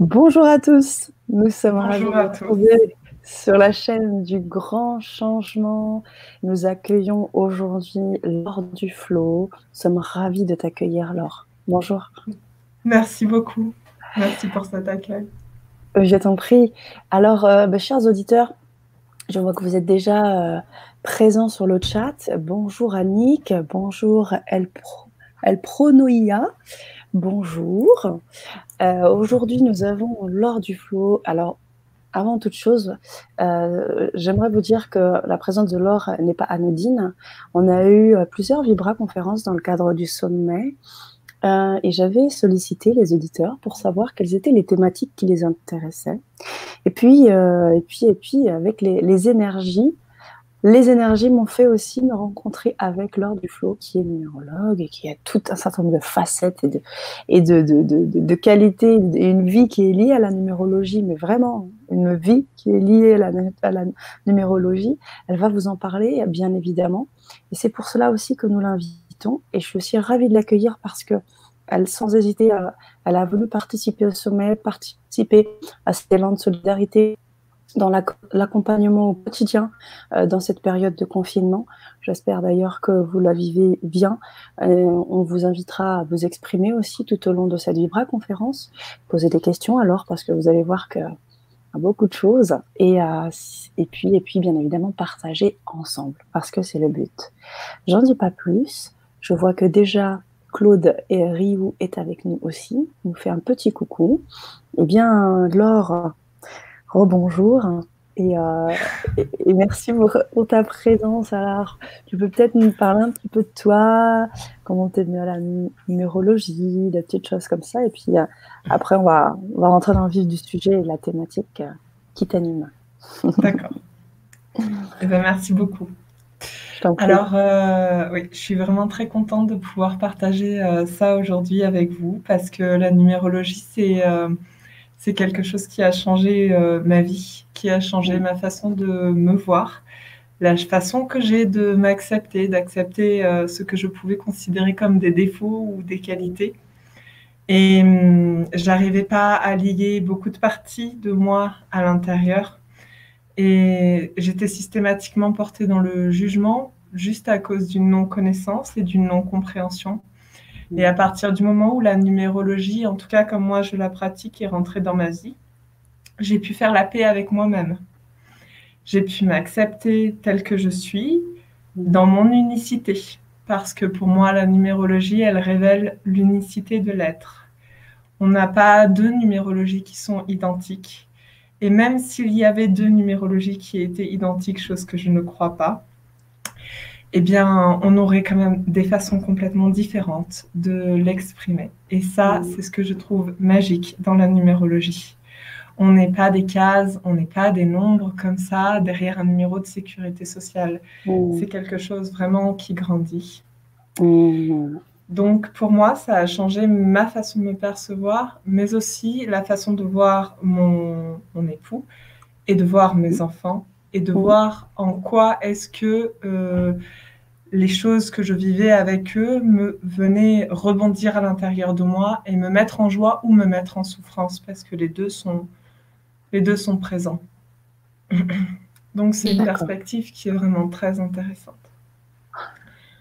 Bonjour à tous, nous sommes ravis de vous retrouver sur la chaîne du grand changement. Nous accueillons aujourd'hui Laure Duflo. Nous sommes ravis de t'accueillir Laure. Bonjour. Merci beaucoup. Merci pour cet accueil. Euh, je t'en prie. Alors, euh, bah, chers auditeurs, je vois que vous êtes déjà euh, présents sur le chat. Bonjour Annick, bonjour El, Pro, El Pronoia. Bonjour. Euh, aujourd'hui, nous avons Laure Duflo. Alors, avant toute chose, euh, j'aimerais vous dire que la présence de Laure n'est pas anodine. On a eu plusieurs Vibra-conférences dans le cadre du sommet. Euh, et j'avais sollicité les auditeurs pour savoir quelles étaient les thématiques qui les intéressaient. Et puis, et puis, et puis, avec les énergies les énergies m'ont fait aussi me rencontrer avec Laure Duflo, qui est numérologue et qui a tout un certain nombre de facettes et de, et de, de, de, de qualités, et une vie qui est liée à la numérologie, mais vraiment une vie qui est liée à la, numérologie. Elle va vous en parler, bien évidemment. Et c'est pour cela aussi que nous l'invitons. Et je suis aussi ravie de l'accueillir parce que elle, sans hésiter, elle a voulu participer au sommet, participer à cet élan de solidarité dans l'accompagnement au quotidien euh, dans cette période de confinement. J'espère d'ailleurs que vous la vivez bien. Euh, on vous invitera à vous exprimer aussi tout au long de cette Vibra conférence, poser des questions alors parce que vous allez voir que beaucoup de choses et, euh, et puis et puis bien évidemment partager ensemble parce que c'est le but. J'en dis pas plus. Je vois que déjà Claude et Riou est avec nous aussi. Nous fait un petit coucou. Eh bien, Laure, bonjour et, euh, et, merci pour, ta présence. Alors, tu peux peut-être nous parler un petit peu de toi, comment tu es venu à la numérologie, des petites choses comme ça. Et puis euh, après, on va, on va rentrer dans le vif du sujet et de la thématique euh, qui t'anime. D'accord. eh ben, merci beaucoup. Alors, oui, je suis vraiment très contente de pouvoir partager ça aujourd'hui avec vous parce que la numérologie, c'est c'est quelque chose qui a changé euh, ma vie, qui a changé ma façon de me voir, la façon que j'ai de m'accepter, d'accepter euh, ce que je pouvais considérer comme des défauts ou des qualités. Et hum, j'arrivais pas à lier beaucoup de parties de moi à l'intérieur. Et j'étais systématiquement portée dans le jugement juste à cause d'une non-connaissance et d'une non-compréhension. Et à partir du moment où la numérologie, en tout cas comme moi je la pratique, est rentrée dans ma vie, j'ai pu faire la paix avec moi-même. J'ai pu m'accepter telle que je suis dans mon unicité. Parce que pour moi, la numérologie, elle révèle l'unicité de l'être. On n'a pas deux numérologies qui sont identiques. Et même s'il y avait deux numérologies qui étaient identiques, chose que je ne crois pas, eh bien, on aurait quand même des façons complètement différentes de l'exprimer. Et ça, mmh. c'est ce que je trouve magique dans la numérologie. On n'est pas des cases, on n'est pas des nombres comme ça derrière un numéro de sécurité sociale. Mmh. C'est quelque chose vraiment qui grandit. Mmh. Donc pour moi, ça a changé ma façon de me percevoir, mais aussi la façon de voir mon, mon époux et de voir mes enfants et de voir en quoi est-ce que euh, les choses que je vivais avec eux me venaient rebondir à l'intérieur de moi et me mettre en joie ou me mettre en souffrance parce que les deux sont, les deux sont présents. Donc c'est une perspective qui est vraiment très intéressante.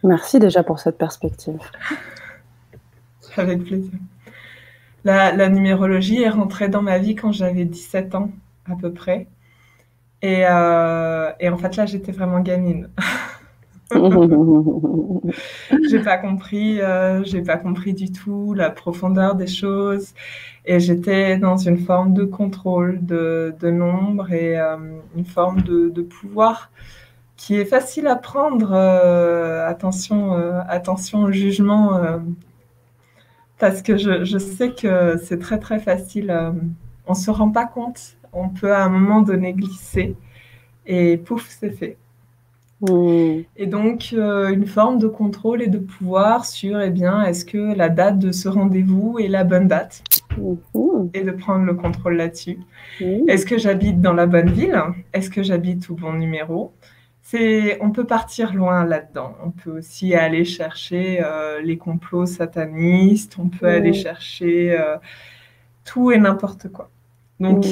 Merci déjà pour cette perspective. Avec plaisir. La, la, numérologie est rentrée dans ma vie quand j'avais 17 ans à peu près. Et, euh, et en fait là j'étais vraiment gamine. j'ai pas compris, euh, j'ai pas compris du tout la profondeur des choses et j'étais dans une forme de contrôle de, de nombre et euh, une forme de, de, pouvoir qui est facile à prendre. Attention, attention au jugement parce que je, je, sais que c'est très très facile. on se rend pas compte. On peut à un moment donné glisser et pouf, c'est fait. Mmh. Et donc, euh, une forme de contrôle et de pouvoir sur, eh bien, est-ce que la date de ce rendez-vous est la bonne date mmh. Et de prendre le contrôle là-dessus. Mmh. Est-ce que j'habite dans la bonne ville? Est-ce que j'habite au bon numéro? C'est, on peut partir loin là-dedans. On peut aussi aller chercher euh, les complots satanistes. On peut aller chercher euh, tout et n'importe quoi. Donc.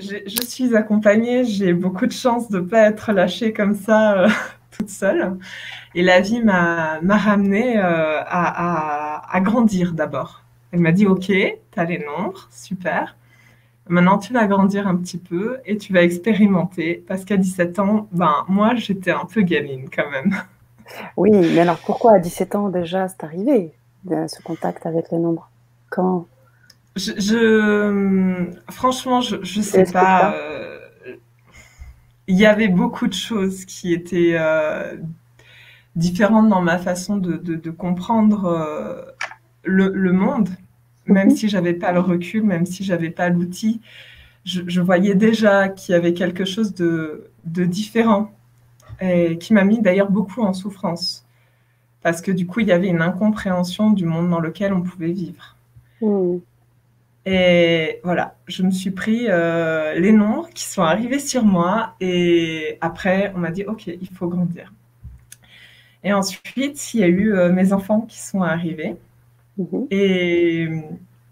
Je suis accompagnée, j'ai beaucoup de chance de ne pas être lâchée comme ça toute seule. Et la vie m'a ramenée à, à, grandir d'abord. Elle m'a dit, OK, tu as les nombres, super. Maintenant, tu vas grandir un petit peu et tu vas expérimenter. Parce qu'à 17 ans, ben, moi, j'étais un peu gamine quand même. Oui, mais alors pourquoi à 17 ans déjà c'est arrivé, ce contact avec les nombres? Quand? Je, Franchement, je ne sais pas. Euh, il y avait beaucoup de choses qui étaient euh, différentes dans ma façon de, comprendre euh, le, monde même mhm. si j'avais pas le recul, même si j'avais pas l'outil, je, voyais déjà qu'il y avait quelque chose de, différent et qui m'a mis d'ailleurs beaucoup en souffrance parce que du coup il y avait une incompréhension du monde dans lequel on pouvait vivre. Mhm. Et voilà, je me suis pris euh, les nombres qui sont arrivés sur moi et après on m'a dit ok il faut grandir. Et ensuite il y a eu euh, mes enfants qui sont arrivés. Mhm. Et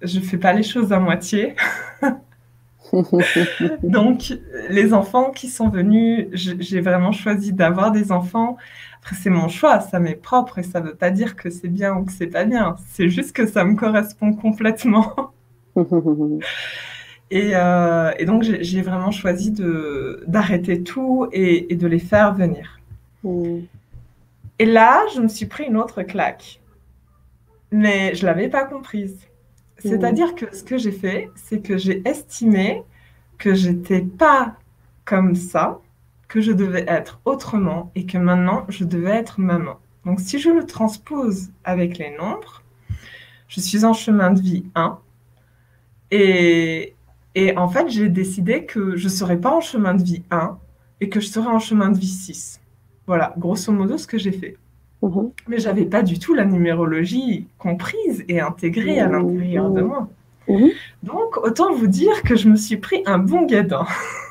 je ne fais pas les choses à moitié. Donc, les enfants qui sont venus, j'ai vraiment choisi d'avoir des enfants. Après, c'est mon choix, ça m'est propre et ça ne veut pas dire que c'est bien ou que c'est pas bien. C'est juste que ça me correspond complètement. Euh, et, donc, j'ai vraiment choisi d'arrêter tout et, de les faire venir. Mm. Et là, je me suis pris une autre claque mais je ne l'avais pas comprise. C'est-à-dire que ce que j'ai fait, c'est que j'ai estimé que j'étais pas comme ça, que je devais être autrement et que maintenant je devais être maman. Donc si je le transpose avec les nombres, je suis en chemin de vie 1 et, et en fait j'ai décidé que je ne serais pas en chemin de vie 1 et que je serais en chemin de vie 6. Voilà, grosso modo ce que j'ai fait. Mhm. Mais j'avais pas du tout la numérologie comprise et intégrée à l'intérieur de moi. Mhm. Donc, autant vous dire que je me suis pris un bon guédin.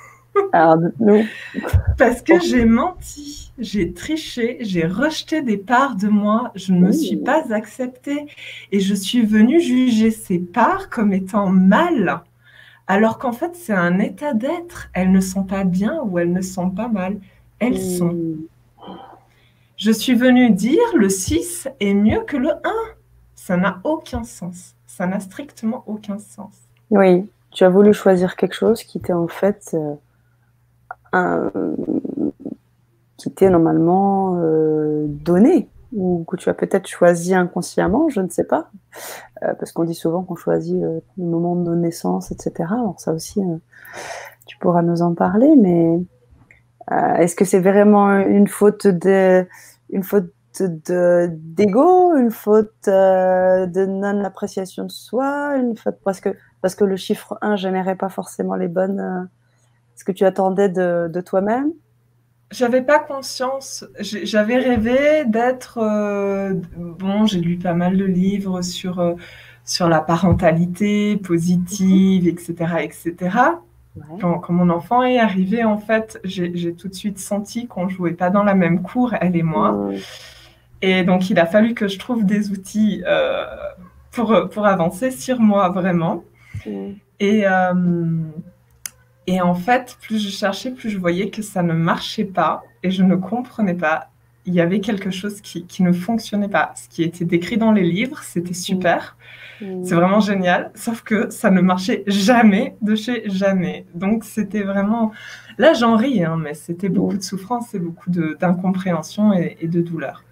Parce que j'ai menti, j'ai triché, j'ai rejeté des parts de moi, je ne me suis pas acceptée et je suis venue juger ces parts comme étant mal, alors qu'en fait c'est un état d'être. Elles ne sont pas bien ou elles ne sont pas mal, elles sont. Je suis venue dire le 6 est mieux que le 1. Ça n'a aucun sens. Ça n'a strictement aucun sens. Oui, tu as voulu choisir quelque chose qui était en fait euh, un... qui était normalement euh, donné ou que tu as peut-être choisi inconsciemment, je ne sais pas, euh, parce qu'on dit souvent qu'on choisit le moment de nos naissances, etc. Alors ça aussi, tu pourras nous en parler, mais euh, est-ce que c'est vraiment une faute de, une faute d'ego, une faute euh, de non-appréciation de soi, une faute parce que, parce que le chiffre 1 générait pas forcément les bonnes. Euh, ce que tu attendais de, de toi-même? J'avais pas conscience. J'avais rêvé d'être. bon, j'ai lu pas mal de livres sur, sur la parentalité positive, etc., etc. Quand, mon enfant est arrivé, en fait, j'ai tout de suite senti qu'on jouait pas dans la même cour, elle et moi. Et donc, il a fallu que je trouve des outils euh, pour, pour avancer sur moi, vraiment. Et, euh, et en fait, plus je cherchais, plus je voyais que ça ne marchait pas et je ne comprenais pas. Il y avait quelque chose qui, qui ne fonctionnait pas. Ce qui était décrit dans les livres, c'était super. C'est vraiment génial, sauf que ça ne marchait jamais de chez jamais. Donc c'était vraiment... Là j'en ris, hein, mais c'était beaucoup de souffrance et beaucoup d'incompréhension et, de douleur.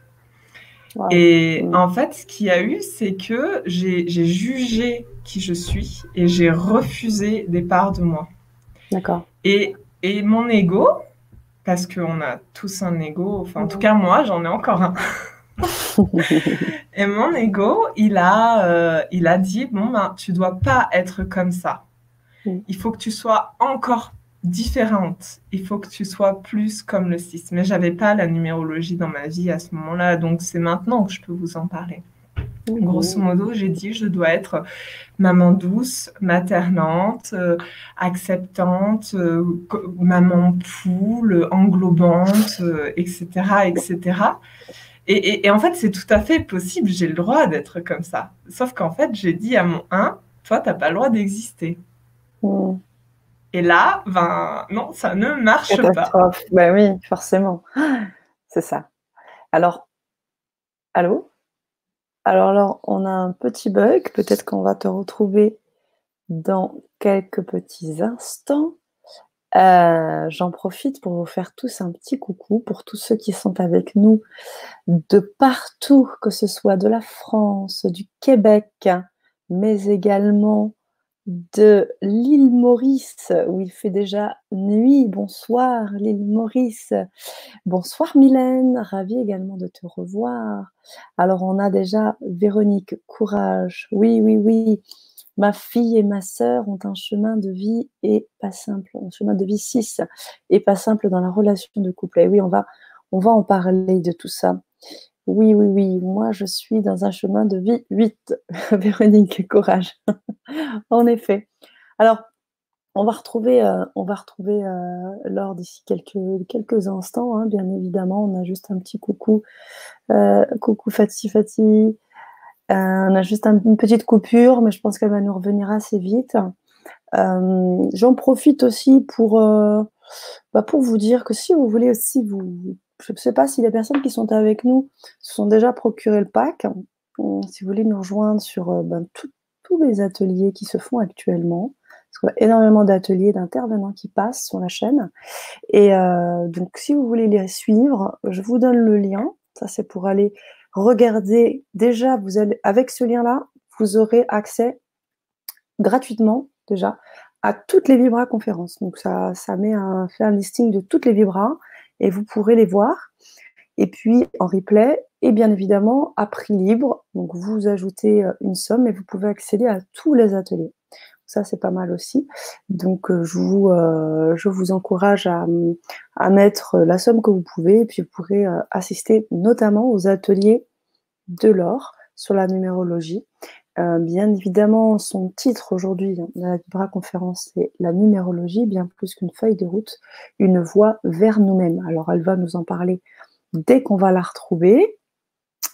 Et en fait, ce qu'il y a eu, c'est que j'ai jugé qui je suis et j'ai refusé des parts de moi. D'accord. Et, et mon ego, parce qu'on a tous un ego, enfin en tout cas moi j'en ai encore un. et mon ego, il a, euh, il a dit bon ben, tu dois pas être comme ça. Mm. Il faut que tu sois encore différente. Il faut que tu sois plus comme le 6. Mais j'avais pas la numérologie dans ma vie à ce moment-là, donc c'est maintenant que je peux vous en parler. Grosso modo, j'ai dit je dois être maman douce, maternante, euh, acceptante, euh, maman poule, englobante, etc., etc. Et, en fait, c'est tout à fait possible, j'ai le droit d'être comme ça. Sauf qu'en fait, j'ai dit à mon 1, toi, tu n'as pas le droit d'exister. Mm. Et là, ben, non, ça ne marche pas. Ben oui, forcément. C'est ça. Alors, allô? Alors, alors, on a un petit bug. Peut-être qu'on va te retrouver dans quelques petits instants. Euh, j'en profite pour vous faire tous un petit coucou pour tous ceux qui sont avec nous de partout, que ce soit de la France, du Québec, mais également de l'île Maurice, où il fait déjà nuit. Bonsoir l'île Maurice. Bonsoir Mylène, ravie également de te revoir. Alors on a déjà Véronique, courage. Oui, oui, oui. Ma fille et ma sœur ont un chemin de vie et pas simple, un chemin de vie 6 et pas simple dans la relation de couple. Et oui, on va, on va en parler de tout ça. Oui, oui, oui, moi je suis dans un chemin de vie 8. Véronique, courage. en effet. Alors, on va retrouver, euh, on va retrouver euh, d'ici quelques, instants, hein, bien évidemment. On a juste un petit coucou. Euh, coucou Fatih Fatih. on a juste une petite coupure, mais je pense qu'elle va nous revenir assez vite. J'en profite aussi pour, bah, pour vous dire que si vous voulez aussi vous je ne sais pas si les personnes qui sont avec nous se sont déjà procuré le pack. Si vous voulez nous rejoindre sur euh, ben, tous les ateliers qui se font actuellement, parce y a énormément d'ateliers, d'intervenants qui passent sur la chaîne. Et euh, donc, si vous voulez les suivre, je vous donne le lien. Ça, c'est pour aller regarder. Déjà, avec ce lien-là, vous aurez accès gratuitement, déjà, à toutes les Vibra conférences. Donc, ça, ça met un, fait un listing de toutes les Vibra et vous pourrez les voir. Et puis en replay, et bien évidemment à prix libre. Donc vous ajoutez euh, une somme et vous pouvez accéder à tous les ateliers. Ça, c'est pas mal aussi. Donc euh, je, vous, euh, je vous encourage à, à, mettre la somme que vous pouvez. Et puis vous pourrez assister notamment aux ateliers de l'or sur la numérologie. Euh, bien évidemment, son titre aujourd'hui hein, de la Vibra conférence, c'est la numérologie, bien plus qu'une feuille de route, une voie vers nous-mêmes. Alors, elle va nous en parler dès qu'on va la retrouver.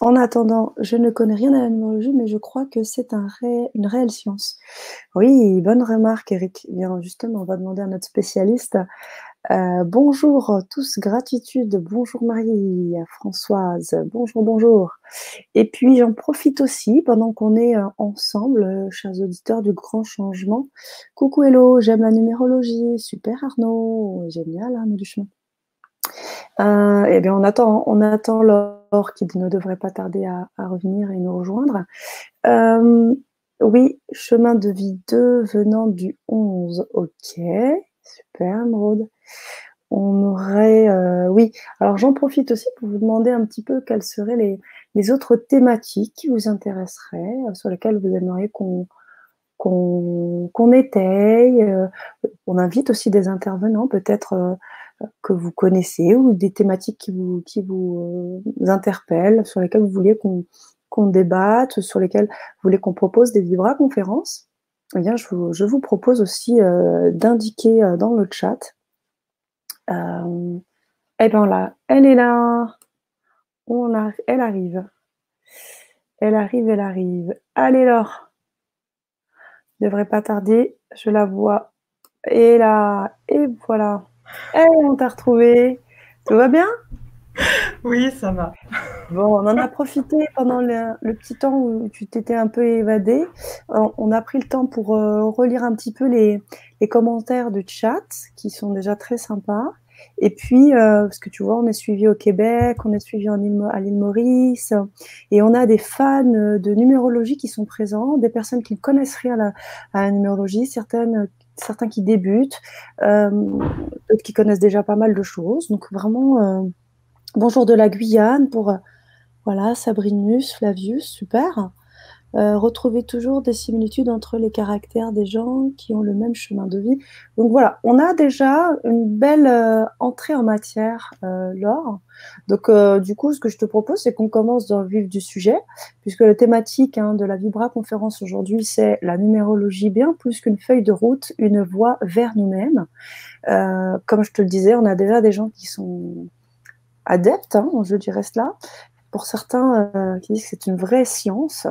En attendant, je ne connais rien à la numérologie, mais je crois que c'est un une réelle science. Oui, bonne remarque, Eric. Justement, on va demander à notre spécialiste euh, bonjour tous, gratitude. Bonjour Marie, Françoise. Bonjour, bonjour. Et puis j'en profite aussi pendant qu'on est euh, ensemble, euh, chers auditeurs du grand changement. Coucou Hello, j'aime la numérologie. Super Arnaud, génial Arnaud Duchemin. eh bien on attend, on attend qui ne devrait pas tarder à, revenir et nous rejoindre. oui, chemin de vie 2 venant du 11. Ok, super Maud. On aurait, euh, oui. Alors j'en profite aussi pour vous demander un petit peu quelles seraient les, autres thématiques qui vous intéresseraient, euh, sur lesquelles vous aimeriez qu'on qu'on étaye. Euh, on invite aussi des intervenants, peut-être que vous connaissez, ou des thématiques qui vous, qui vous interpellent, sur lesquelles vous vouliez qu'on débatte, sur lesquelles vous voulez qu'on propose des vibra conférences. Eh bien, je vous propose aussi d'indiquer dans le chat euh, eh bien là, elle est là. On a, elle arrive. Elle arrive, elle arrive. Allez Laure. Devrait pas tarder. Je la vois. Et là, et voilà. Et on t'a retrouvé. Tout va bien? Oui, ça va. Bon, on en a profité pendant le, petit temps où tu t'étais un peu évadé. On, a pris le temps pour euh, relire un petit peu les, les commentaires de chat qui sont déjà très sympas. Et puis, euh, parce que tu vois, on est suivi au Québec, on est suivi à l'île Maurice, et on a des fans de numérologie qui sont présents, des personnes qui ne connaissent rien à la, numérologie, certaines, certains qui débutent, euh, d'autres qui connaissent déjà pas mal de choses. Donc vraiment, euh, bonjour de la Guyane pour voilà Sabrinus, Flavius, super. Euh, retrouver toujours des similitudes entre les caractères des gens qui ont le même chemin de vie. Donc voilà, on a déjà une belle euh, entrée en matière, euh, Laure. Donc euh, du coup, ce que je te propose, c'est qu'on commence dans le vif du sujet, puisque la thématique hein, de la Vibra conférence aujourd'hui, c'est la numérologie bien plus qu'une feuille de route, une voie vers nous-mêmes. comme je te le disais, on a déjà des gens qui sont adeptes, hein, je dirais cela. Pour certains qui disent que c'est une vraie science,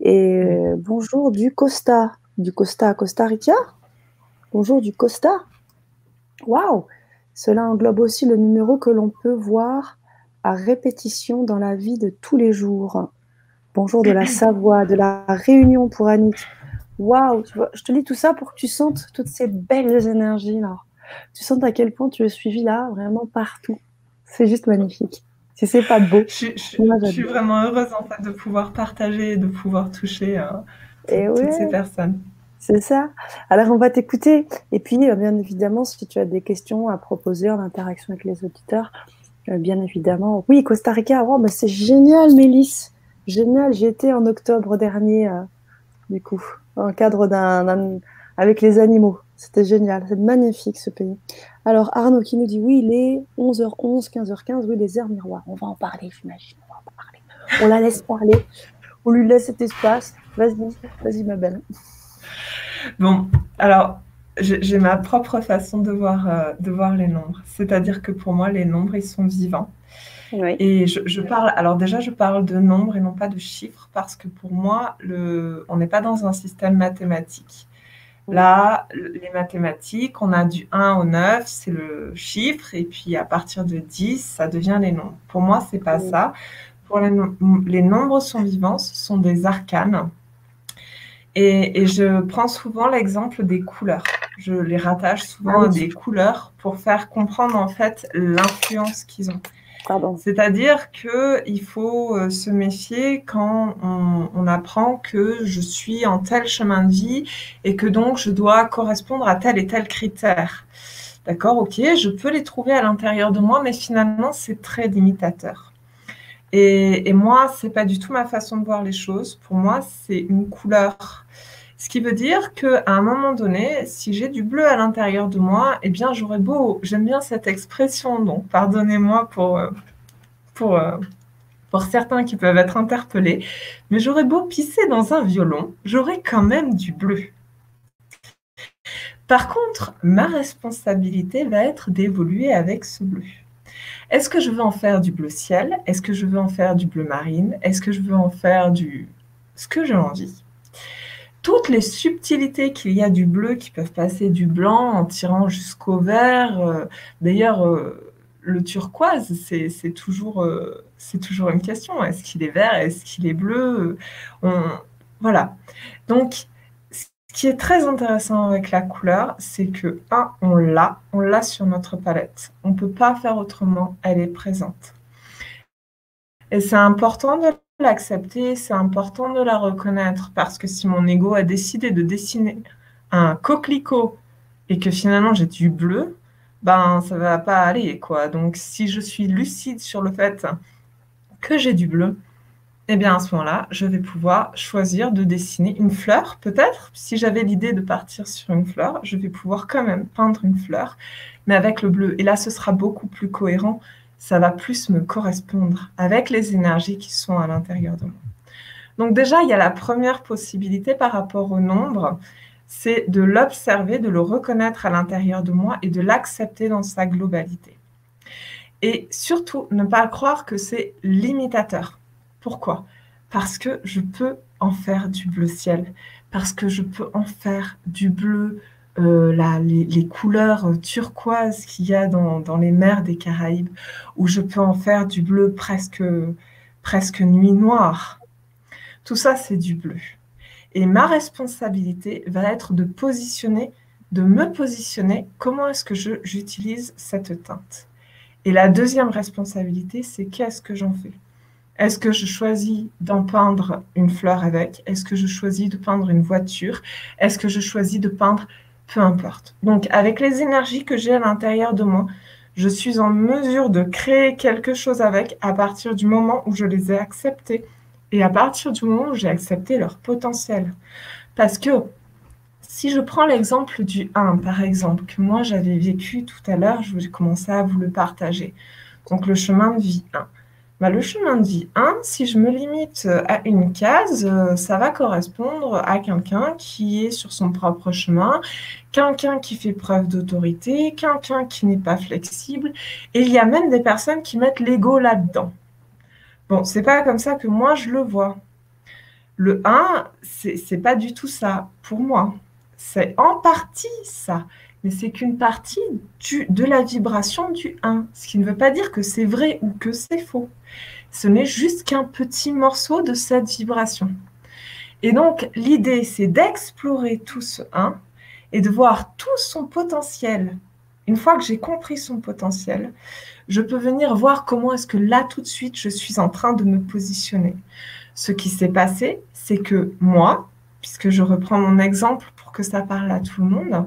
et euh, bonjour du Costa. du Costa à Costa Rica. Bonjour du Costa. Waouh Cela englobe aussi le numéro que l'on peut voir à répétition dans la vie de tous les jours. Bonjour de la Savoie, de la Réunion pour Annick. Waouh Je te lis tout ça pour que tu sentes toutes ces belles énergies là. Tu sens à quel point tu es suivi là, vraiment partout. C'est juste magnifique. Si c'est pas beau. Je, suis vraiment heureuse en fait de pouvoir partager et de pouvoir toucher euh, toutes ces personnes. C'est ça. Alors, on va t'écouter. Et puis, euh, bien évidemment, si tu as des questions à proposer en interaction avec les auditeurs, euh, bien évidemment. Oui, Costa Rica, oh, bah, c'est génial, Mélisse. Génial. J'y étais en octobre dernier, euh, du coup, en cadre d'un. Avec les animaux. C'était génial. C'est magnifique, ce pays. Alors, Arnaud qui nous dit oui, il est 11h11, 15h15. Oui, les airs miroirs. On va en parler, j'imagine. On va en parler. On la laisse parler. On lui laisse cet espace. Vas-y, vas-y, ma belle. Bon, alors, j'ai ma propre façon de voir, euh, de voir les nombres. C'est-à-dire que pour moi, les nombres, ils sont vivants. Et je, parle, alors déjà, je parle de nombres et non pas de chiffres parce que pour moi, le, on n'est pas dans un système mathématique. Là, les mathématiques, on a du 1 au 9, c'est le chiffre, et puis à partir de 10, ça devient les nombres. Pour moi, c'est pas ça. Pour les, les nombres sont vivants, ce sont des arcanes. Et, je prends souvent l'exemple des couleurs. Je les rattache souvent à des couleurs pour faire comprendre en fait l'influence qu'ils ont. C'est-à-dire qu'il faut euh, se méfier quand on, apprend que je suis en tel chemin de vie et que donc je dois correspondre à tel et tel critère. D'accord, ok, je peux les trouver à l'intérieur de moi, mais finalement c'est très limitateur. Et, et moi, c'est pas du tout ma façon de voir les choses. Pour moi, c'est une couleur ce qui veut dire qu'à un moment donné, si j'ai du bleu à l'intérieur de moi, eh bien, j'aurais beau, j'aime bien cette expression, donc pardonnez-moi pour, euh, pour, euh, pour certains qui peuvent être interpellés, mais j'aurais beau pisser dans un violon, j'aurais quand même du bleu. Par contre, ma responsabilité va être d'évoluer avec ce bleu. Est-ce que je veux en faire du bleu ciel? Est-ce que je veux en faire du bleu marine? Est-ce que je veux en faire du... ce que j'ai envie? Toutes les subtilités qu'il y a du bleu qui peuvent passer du blanc en tirant jusqu'au vert. Euh, d'ailleurs, euh, le turquoise, c'est toujours, euh, c'est toujours une question. Est-ce qu'il est vert? Est-ce qu'il est bleu? Voilà. Donc, ce qui est très intéressant avec la couleur, c'est que, un, on l'a, on l'a sur notre palette. On ne peut pas faire autrement, elle est présente. Et c'est important de l'accepter, c'est important de la reconnaître parce que si mon ego a décidé de dessiner un coquelicot et que finalement j'ai du bleu, ben ça va pas aller quoi. Donc si je suis lucide sur le fait que j'ai du bleu, eh bien à ce moment-là, je vais pouvoir choisir de dessiner une fleur peut-être. Si j'avais l'idée de partir sur une fleur, je vais pouvoir quand même peindre une fleur mais avec le bleu et là ce sera beaucoup plus cohérent ça va plus me correspondre avec les énergies qui sont à l'intérieur de moi. Donc déjà, il y a la première possibilité par rapport au nombre, c'est de l'observer, de le reconnaître à l'intérieur de moi et de l'accepter dans sa globalité. Et surtout, ne pas croire que c'est limitateur. Pourquoi? Parce que je peux en faire du bleu ciel, parce que je peux en faire du bleu euh, les, couleurs turquoises qu'il y a dans, les mers des Caraïbes, où je peux en faire du bleu presque, presque nuit noire. Tout ça, c'est du bleu. Et ma responsabilité va être de positionner, de me positionner, comment est-ce que j'utilise cette teinte. Et la deuxième responsabilité, c'est qu'est-ce que j'en fais? Est-ce que je choisis d'en peindre une fleur avec? Est-ce que je choisis de peindre une voiture? Est-ce que je choisis de peindre peu importe. Donc, avec les énergies que j'ai à l'intérieur de moi, je suis en mesure de créer quelque chose avec à partir du moment où je les ai acceptés et à partir du moment où j'ai accepté leur potentiel. Parce que si je prends l'exemple du 1, par exemple, que moi j'avais vécu tout à l'heure, je vais commencer à vous le partager. Donc le chemin de vie 1. Bah, le chemin de vie 1, si je me limite à une case, euh, ça va correspondre à quelqu'un qui est sur son propre chemin, quelqu'un qui fait preuve d'autorité, quelqu'un qui n'est pas flexible. Et il y a même des personnes qui mettent l'ego là-dedans. Bon, c'est pas comme ça que moi je le vois. Le 1, c'est pas du tout ça pour moi. C'est en partie ça, c'est qu'une partie de la vibration du 1, ce qui ne veut pas dire que c'est vrai ou que c'est faux. Ce n'est juste qu'un petit morceau de cette vibration. Et donc, l'idée, c'est d'explorer tout ce 1 et de voir tout son potentiel. Une fois que j'ai compris son potentiel, je peux venir voir comment est-ce que là, tout de suite, je suis en train de me positionner. Ce qui s'est passé, c'est que moi, puisque je reprends mon exemple pour que ça parle à tout le monde,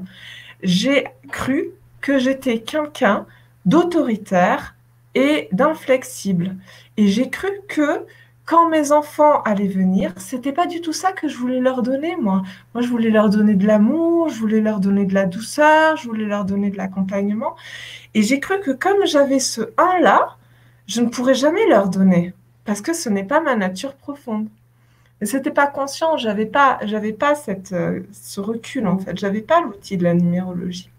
j'ai cru que j'étais quelqu'un d'autoritaire et d'inflexible. Et j'ai cru que quand mes enfants allaient venir, c'était pas du tout ça que je voulais leur donner, moi. Moi, je voulais leur donner de l'amour, je voulais leur donner de la douceur, je voulais leur donner de l'accompagnement. Et j'ai cru que comme j'avais ce un-là, je ne pourrais jamais leur donner parce que ce n'est pas ma nature profonde. C'était pas conscient, j'avais pas, j'avais pas cette, euh, ce recul en fait, j'avais pas l'outil de la numérologie.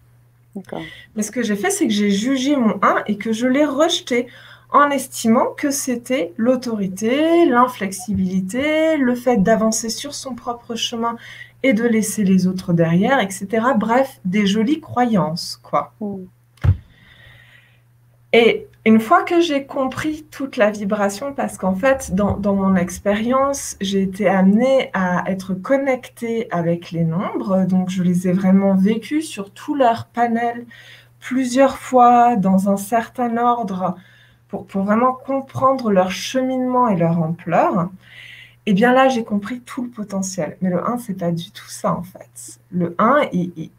Mais ce que j'ai fait, c'est que j'ai jugé mon 1 et que je l'ai rejeté en estimant que c'était l'autorité, l'inflexibilité, le fait d'avancer sur son propre chemin et de laisser les autres derrière, etc. Bref, des jolies croyances, quoi. Mm. Et une fois que j'ai compris toute la vibration, parce qu'en fait, dans, mon expérience, j'ai été amenée à être connectée avec les nombres, donc je les ai vraiment vécus sur tout leur panel plusieurs fois, dans un certain ordre, pour, vraiment comprendre leur cheminement et leur ampleur, et eh bien là, j'ai compris tout le potentiel. Mais le 1, c'est pas du tout ça, en fait. Le 1, il, il,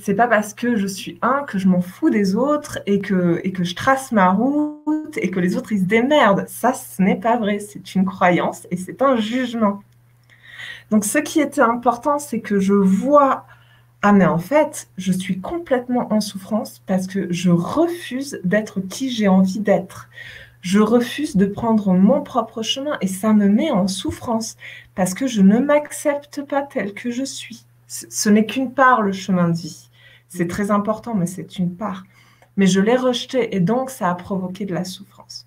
c'est pas parce que je suis 1 que je m'en fous des autres et que, et que je trace ma route et que les autres, ils se démerdent. Ça, ce n'est pas vrai. C'est une croyance et c'est un jugement. Donc, ce qui était important, c'est que je vois ah mais en fait, je suis complètement en souffrance parce que je refuse d'être qui j'ai envie d'être. Je refuse de prendre mon propre chemin et ça me met en souffrance parce que je ne m'accepte pas tel que je suis. Ce n'est qu'une part le chemin de vie. C'est très important, mais c'est une part. Mais je l'ai rejeté et donc ça a provoqué de la souffrance.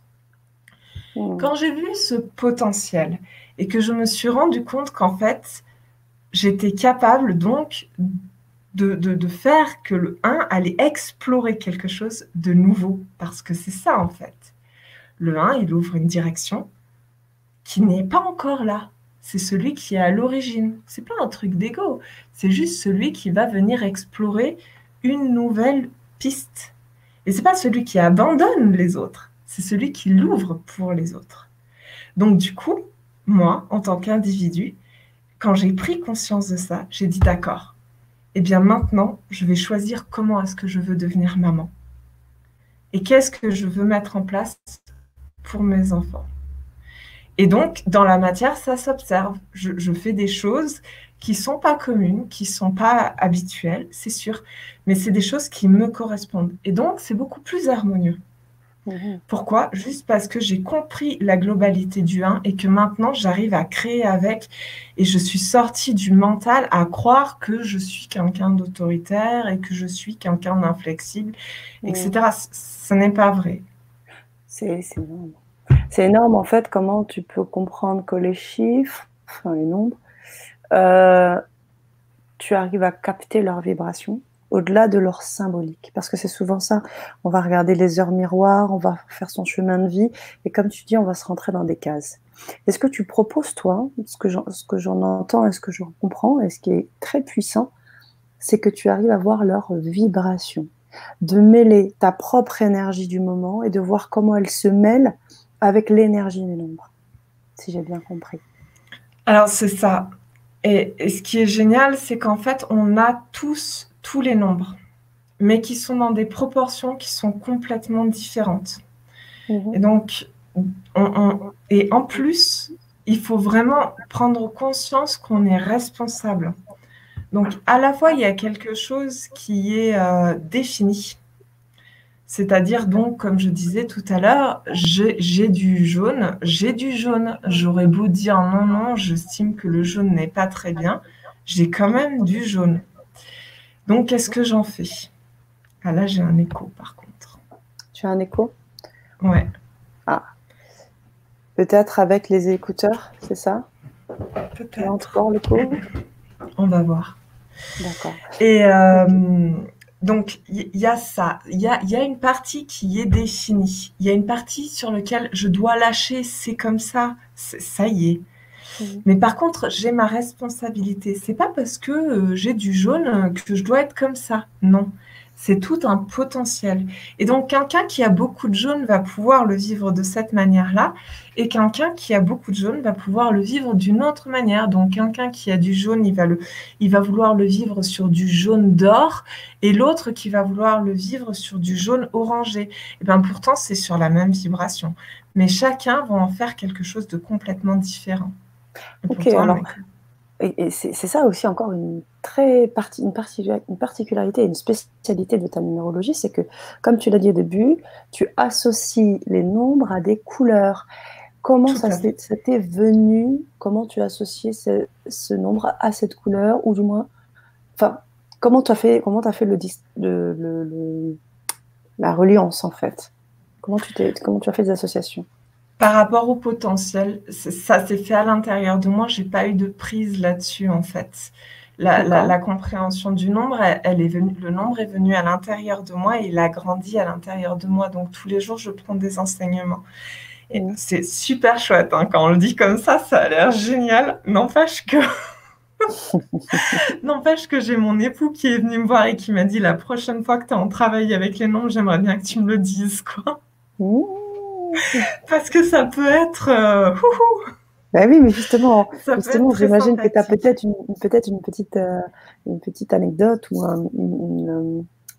Mmh. Quand j'ai vu ce potentiel et que je me suis rendu compte qu'en fait, j'étais capable donc de, faire que le 1 allait explorer quelque chose de nouveau. Parce que c'est ça, en fait. Le 1, il ouvre une direction qui n'est pas encore là. C'est celui qui est à l'origine. C'est pas un truc d'ego. C'est juste celui qui va venir explorer une nouvelle piste. Et c'est pas celui qui abandonne les autres. C'est celui qui l'ouvre pour les autres. Donc, du coup, moi, en tant qu'individu, quand j'ai pris conscience de ça, j'ai dit d'accord, eh bien maintenant, je vais choisir comment est-ce que je veux devenir maman. Et qu'est-ce que je veux mettre en place pour mes enfants? Et donc, dans la matière, ça s'observe. Je, fais des choses qui sont pas communes, qui sont pas habituelles, c'est sûr, mais c'est des choses qui me correspondent. Et donc, c'est beaucoup plus harmonieux. Mhm. Pourquoi? Juste parce que j'ai compris la globalité du 1 et que maintenant j'arrive à créer avec et je suis sortie du mental à croire que je suis quelqu'un d'autoritaire et que je suis quelqu'un d'inflexible, etc. Ce n'est pas vrai. C'est énorme. C'est énorme en fait comment tu peux comprendre que les chiffres, enfin les nombres, euh, tu arrives à capter leur vibration au-delà de leur symbolique. Parce que c'est souvent ça. On va regarder les heures miroirs, on va faire son chemin de vie, et comme tu dis, on va se rentrer dans des cases. Est-ce que tu proposes, toi, ce que j'en entends et ce que je comprends, et ce qui est très puissant, c'est que tu arrives à voir leur vibration, de mêler ta propre énergie du moment et de voir comment elle se mêle avec l'énergie des nombres, si j'ai bien compris. Alors c'est ça. et, ce qui est génial, c'est qu'en fait, on a tous tous les nombres, mais qui sont dans des proportions qui sont complètement différentes. Mhm. Et donc, et en plus, il faut vraiment prendre conscience qu'on est responsable. Donc, à la fois, il y a quelque chose qui est euh, défini. C'est-à-dire, donc, comme je disais tout à l'heure, j'ai du jaune, j'ai du jaune. J'aurais beau dire non, non, j'estime que le jaune n'est pas très bien, j'ai quand même du jaune. Donc, qu'est-ce que j'en fais? Ah là, j'ai un écho par contre. Tu as un écho? Ouais. Ah. Peut-être avec les écouteurs, c'est ça? Peut-être. le coup? On va voir. D'accord. Et euh, donc, il y, a ça. Il y a, y a, une partie qui est définie. Il y a une partie sur laquelle je dois lâcher. C'est comme ça. Ça y est. Mhm. Mais par contre, j'ai ma responsabilité. C'est pas parce que euh, j'ai du jaune que je dois être comme ça. Non. C'est tout un potentiel. Et donc, quelqu'un qui a beaucoup de jaune va pouvoir le vivre de cette manière-là, et quelqu'un qui a beaucoup de jaune va pouvoir le vivre d'une autre manière. Donc, quelqu'un qui a du jaune, il va, le, il va vouloir le vivre sur du jaune d'or, et l'autre qui va vouloir le vivre sur du jaune orangé. Et eh bien, pourtant, c'est sur la même vibration. Mais chacun va en faire quelque chose de complètement différent. ok, alors, et, c'est ça aussi encore une très partie, une, une particularité, une spécialité de ta numérologie, c'est que, comme tu l'as dit au début, tu associes les nombres à des couleurs. Comment ça t'est venu? Comment tu as associé ce, nombre à cette couleur, ou du moins, enfin, comment tu as fait, comment as fait le, le, la reliance en fait? Comment tu, comment tu as fait des associations? Par rapport au potentiel, ça s'est fait à l'intérieur de moi. J'ai pas eu de prise là-dessus en fait. La, compréhension du nombre, elle, est venue, le nombre est venu à l'intérieur de moi et il a grandi à l'intérieur de moi. Donc tous les jours, je prends des enseignements. Et mmh. c'est super chouette. Hein. Quand on le dit comme ça, ça a l'air génial. N'empêche que. N'empêche que j'ai mon époux qui est venu me voir et qui m'a dit la prochaine fois que tu es en travail avec les nombres, j'aimerais bien que tu me le dises. Quoi. Parce que ça peut être. Euh, bah oui, mais justement, justement j'imagine que tu as peut-être une, peut-être une, petite, euh, une petite anecdote ou un,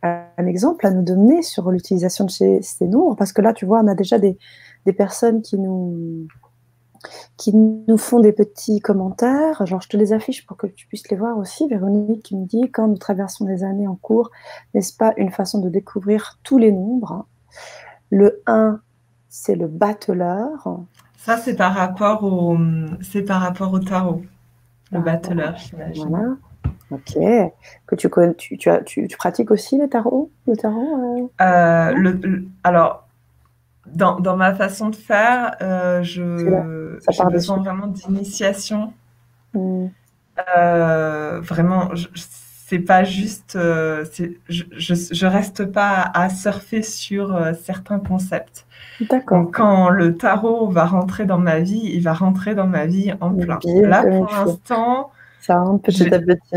un, exemple à nous donner sur l'utilisation de ces, ces, nombres. Parce que là, tu vois, on a déjà des, des personnes qui nous, qui nous font des petits commentaires. Genre, je te les affiche pour que tu puisses les voir aussi. Véronique qui me dit Quand nous traversons les années en cours, n'est-ce pas une façon de découvrir tous les nombres Le 1 c'est le battleur. Ça, c'est par rapport au, c'est par rapport au tarot. Le ah, battleur, j'imagine. Voilà. Ok. Que tu, tu, tu, as, tu, pratiques aussi le tarot, le tarot euh? Euh, le, Alors, dans, dans, ma façon de faire, euh, je j'ai besoin vraiment d'initiation. Hmm. vraiment, je, c'est pas juste, euh, je, je, reste pas à, surfer sur euh, certains concepts. D'accord. Quand le tarot va rentrer dans ma vie, il va rentrer dans ma vie en plein. Là, pour l'instant, ça rentre petit à petit.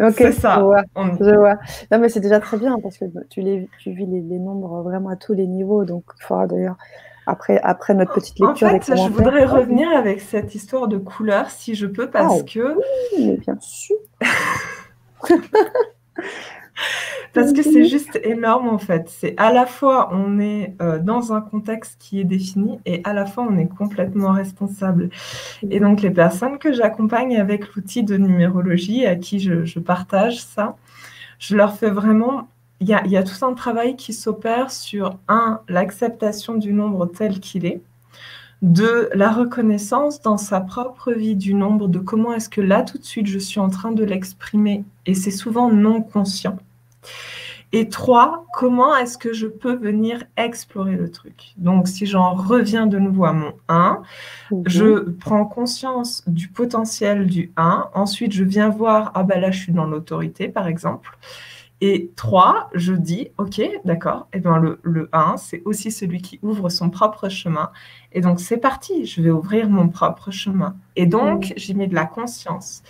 Ok, c'est ça. Je vois, je vois. Non, mais c'est déjà très bien parce que tu, les, tu vis les, nombres vraiment à tous les niveaux. Donc, il faudra d'ailleurs, après, après notre petite lecture. En fait, je voudrais revenir avec cette histoire de couleur, si je peux, parce ah que. Oui, bien sûr. Parce que c'est juste énorme en fait. C'est à la fois on est euh, dans un contexte qui est défini et à la fois on est complètement responsable. Et donc les personnes que j'accompagne avec l'outil de numérologie, à qui je, partage ça, je leur fais vraiment... Il y a, y a tout un travail qui s'opère sur, un, l'acceptation du nombre tel qu'il est de la reconnaissance dans sa propre vie du nombre, de comment est-ce que là tout de suite je suis en train de l'exprimer et c'est souvent non conscient. Et trois, comment est-ce que je peux venir explorer le truc? Donc, si j'en reviens de nouveau à mon 1, mhm. je prends conscience du potentiel du 1. Ensuite, je viens voir, ah ben là, je suis dans l'autorité, par exemple. Et 3, je dis, OK, d'accord, et eh bien le, le 1, c'est aussi celui qui ouvre son propre chemin. Et donc, c'est parti, je vais ouvrir mon propre chemin. Et donc, j'ai mis de la conscience.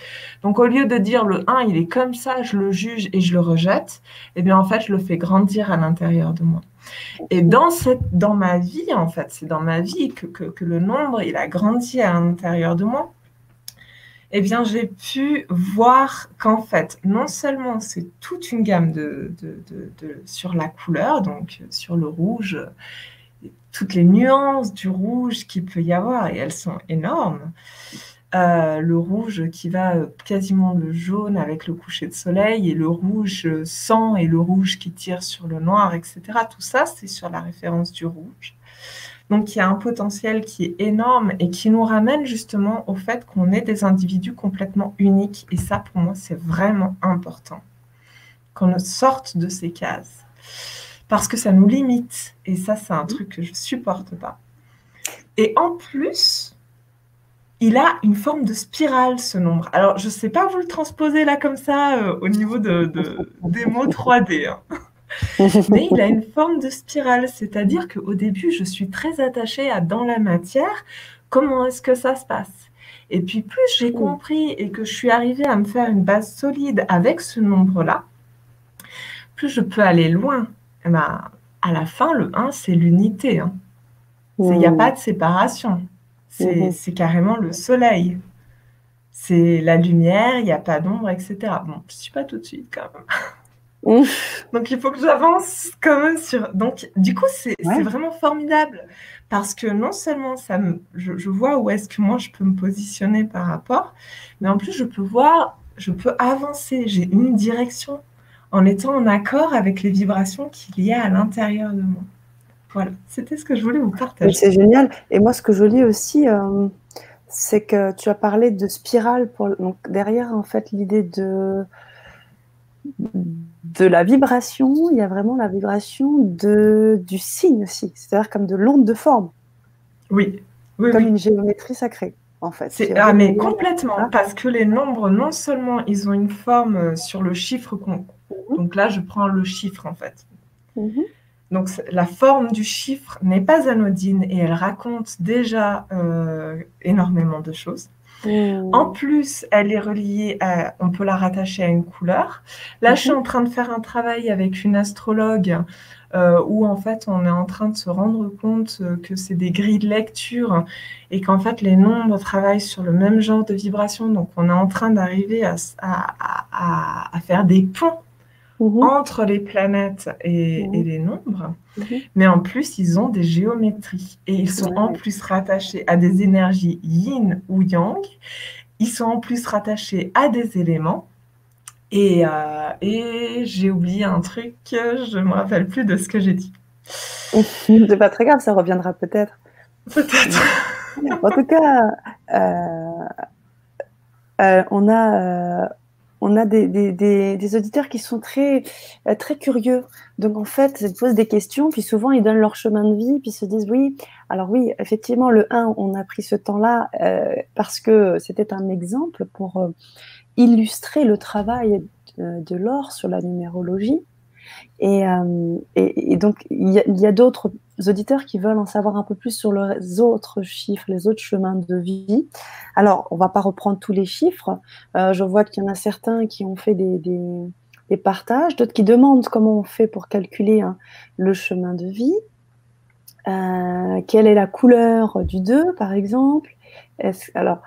Donc, au lieu de dire le 1, il est comme ça, je le juge et je le rejette, eh bien, en fait, je le fais grandir à l'intérieur de moi. Et dans, cette, dans ma vie, en fait, c'est dans ma vie que, que, que le nombre, il a grandi à l'intérieur de moi eh bien, j'ai pu voir qu'en fait, non seulement c'est toute une gamme sur la couleur, donc sur le rouge, toutes les nuances du rouge qu'il peut y avoir, et elles sont énormes. Euh, le rouge qui va quasiment le jaune avec le coucher de soleil, et le rouge sang et le rouge qui tire sur le noir, etc. Tout ça, c'est sur la référence du rouge. Donc il y a un potentiel qui est énorme et qui nous ramène justement au fait qu'on est des individus complètement uniques. Et ça, pour moi, c'est vraiment important qu'on sorte de ces cases. Parce que ça nous limite. Et ça, c'est un truc que je ne supporte pas. Et en plus, il a une forme de spirale, ce nombre. Alors, je ne sais pas vous le transposer là comme ça euh, au niveau de, des mots 3D. Hein. Mais il a une forme de spirale, c'est-à-dire qu'au début, je suis très attachée à dans la matière, comment est-ce que ça se passe? Et puis, plus j'ai compris et que je suis arrivée à me faire une base solide avec ce nombre-là, plus je peux aller loin. Eh ben, à la fin, le 1, c'est l'unité. Hein. Il n'y a pas de séparation. Mhm. C'est carrément le soleil. C'est la lumière, il n'y a pas d'ombre, etc. Bon, je ne suis pas tout de suite quand même. Donc il faut que j'avance quand même sur. Donc du coup, c'est vraiment formidable parce que non seulement ça me... je, vois où est-ce que moi je peux me positionner par rapport, mais en plus je peux voir, je peux avancer. J'ai une direction en étant en accord avec les vibrations qu'il y a à l'intérieur de moi. Voilà, c'était ce que je voulais vous partager. C'est génial. Et moi, ce que je lis aussi, euh, c'est que tu as parlé de spirale. Pour, donc derrière, en fait, l'idée de, de la vibration, il y a vraiment la vibration de, du signe aussi, c'est-à-dire comme de l'onde de forme. Oui. oui comme une géométrie sacrée. En fait. Ah, mais complètement, parce que les nombres, non seulement ils ont une forme euh, sur le chiffre qu'on. Mhm. Donc là, je prends le chiffre en fait. Mhm. Donc la forme du chiffre n'est pas anodine et elle raconte déjà euh, énormément de choses. Mmh. En plus, elle est reliée à, on peut la rattacher à une couleur. Là, je suis mmh. en train de faire un travail avec une astrologue euh, où en fait on est en train de se rendre compte que c'est des grilles de lecture et qu'en fait les nombres travaillent sur le même genre de vibration. Donc on est en train d'arriver à, à, faire des ponts Mhm. entre les planètes et, mhm. les nombres. Mhm. Mais en plus, ils ont des géométries et ils sont en plus rattachés à des énergies yin ou yang. Ils sont en plus rattachés à des éléments. Et, euh, et j'ai oublié un truc, je ne me rappelle plus de ce que j'ai dit. C'est pas très grave, ça reviendra peut-être. Peut-être. en tout cas, euh, euh, on a on a des, auditeurs qui sont très, euh, très curieux. Donc, en fait, ils posent des questions, puis souvent, ils donnent leur chemin de vie, puis se disent oui. Alors, oui, effectivement, le 1, on a pris ce temps-là euh, parce que c'était un exemple pour euh, illustrer le travail de l'or sur la numérologie. Et, donc, il y a d'autres auditeurs qui veulent en savoir un peu plus sur les autres chiffres, les autres chemins de vie. Alors, on va pas reprendre tous les chiffres. Euh, je vois qu'il y en a certains qui ont fait des, des, partages, d'autres qui demandent comment on fait pour calculer hein, le chemin de vie. Euh, quelle est la couleur du 2, par exemple? Alors,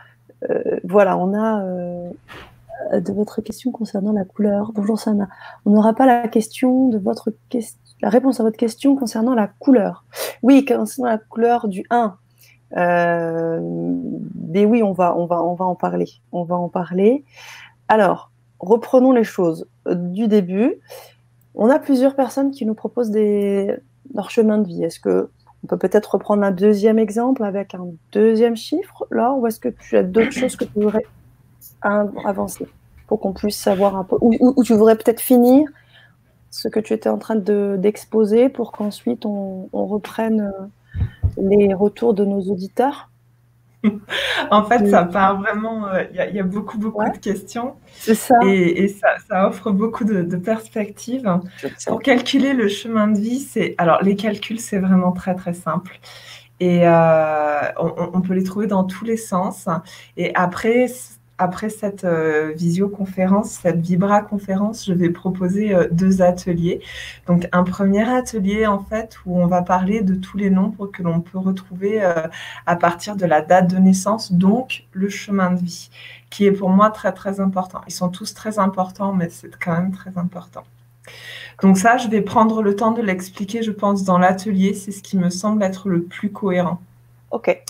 euh, voilà, on a de votre question concernant la couleur. Bonjour Sana. On n'aura pas la question de votre question la réponse à votre question concernant la couleur. Oui, concernant la couleur du 1. Euh, mais oui, on va, on, va, on va en parler. On va en parler. Alors, reprenons les choses du début. On a plusieurs personnes qui nous proposent leur chemin de vie. Est-ce que on peut peut-être reprendre un deuxième exemple avec un deuxième chiffre là, ou est-ce que tu as d'autres choses que tu voudrais avancer pour qu'on puisse savoir un peu, ou tu voudrais peut-être finir ce que tu étais en train d'exposer pour qu'ensuite on, reprenne euh, les retours de nos auditeurs En fait, ça part vraiment, euh, il y, a beaucoup, beaucoup de questions. C'est ça. Et, ça, offre beaucoup de, perspectives. Pour calculer le chemin de vie, c'est. Alors, les calculs, c'est vraiment très, très simple. Et euh, on, on, peut les trouver dans tous les sens. Et après, après cette euh, visioconférence, cette vibra-conférence, je vais proposer euh, deux ateliers. Donc un premier atelier en fait où on va parler de tous les nombres que l'on peut retrouver euh, à partir de la date de naissance, donc le chemin de vie, qui est pour moi très très important. Ils sont tous très importants, mais c'est quand même très important. Donc ça, je vais prendre le temps de l'expliquer, je pense, dans l'atelier. C'est ce qui me semble être le plus cohérent. OK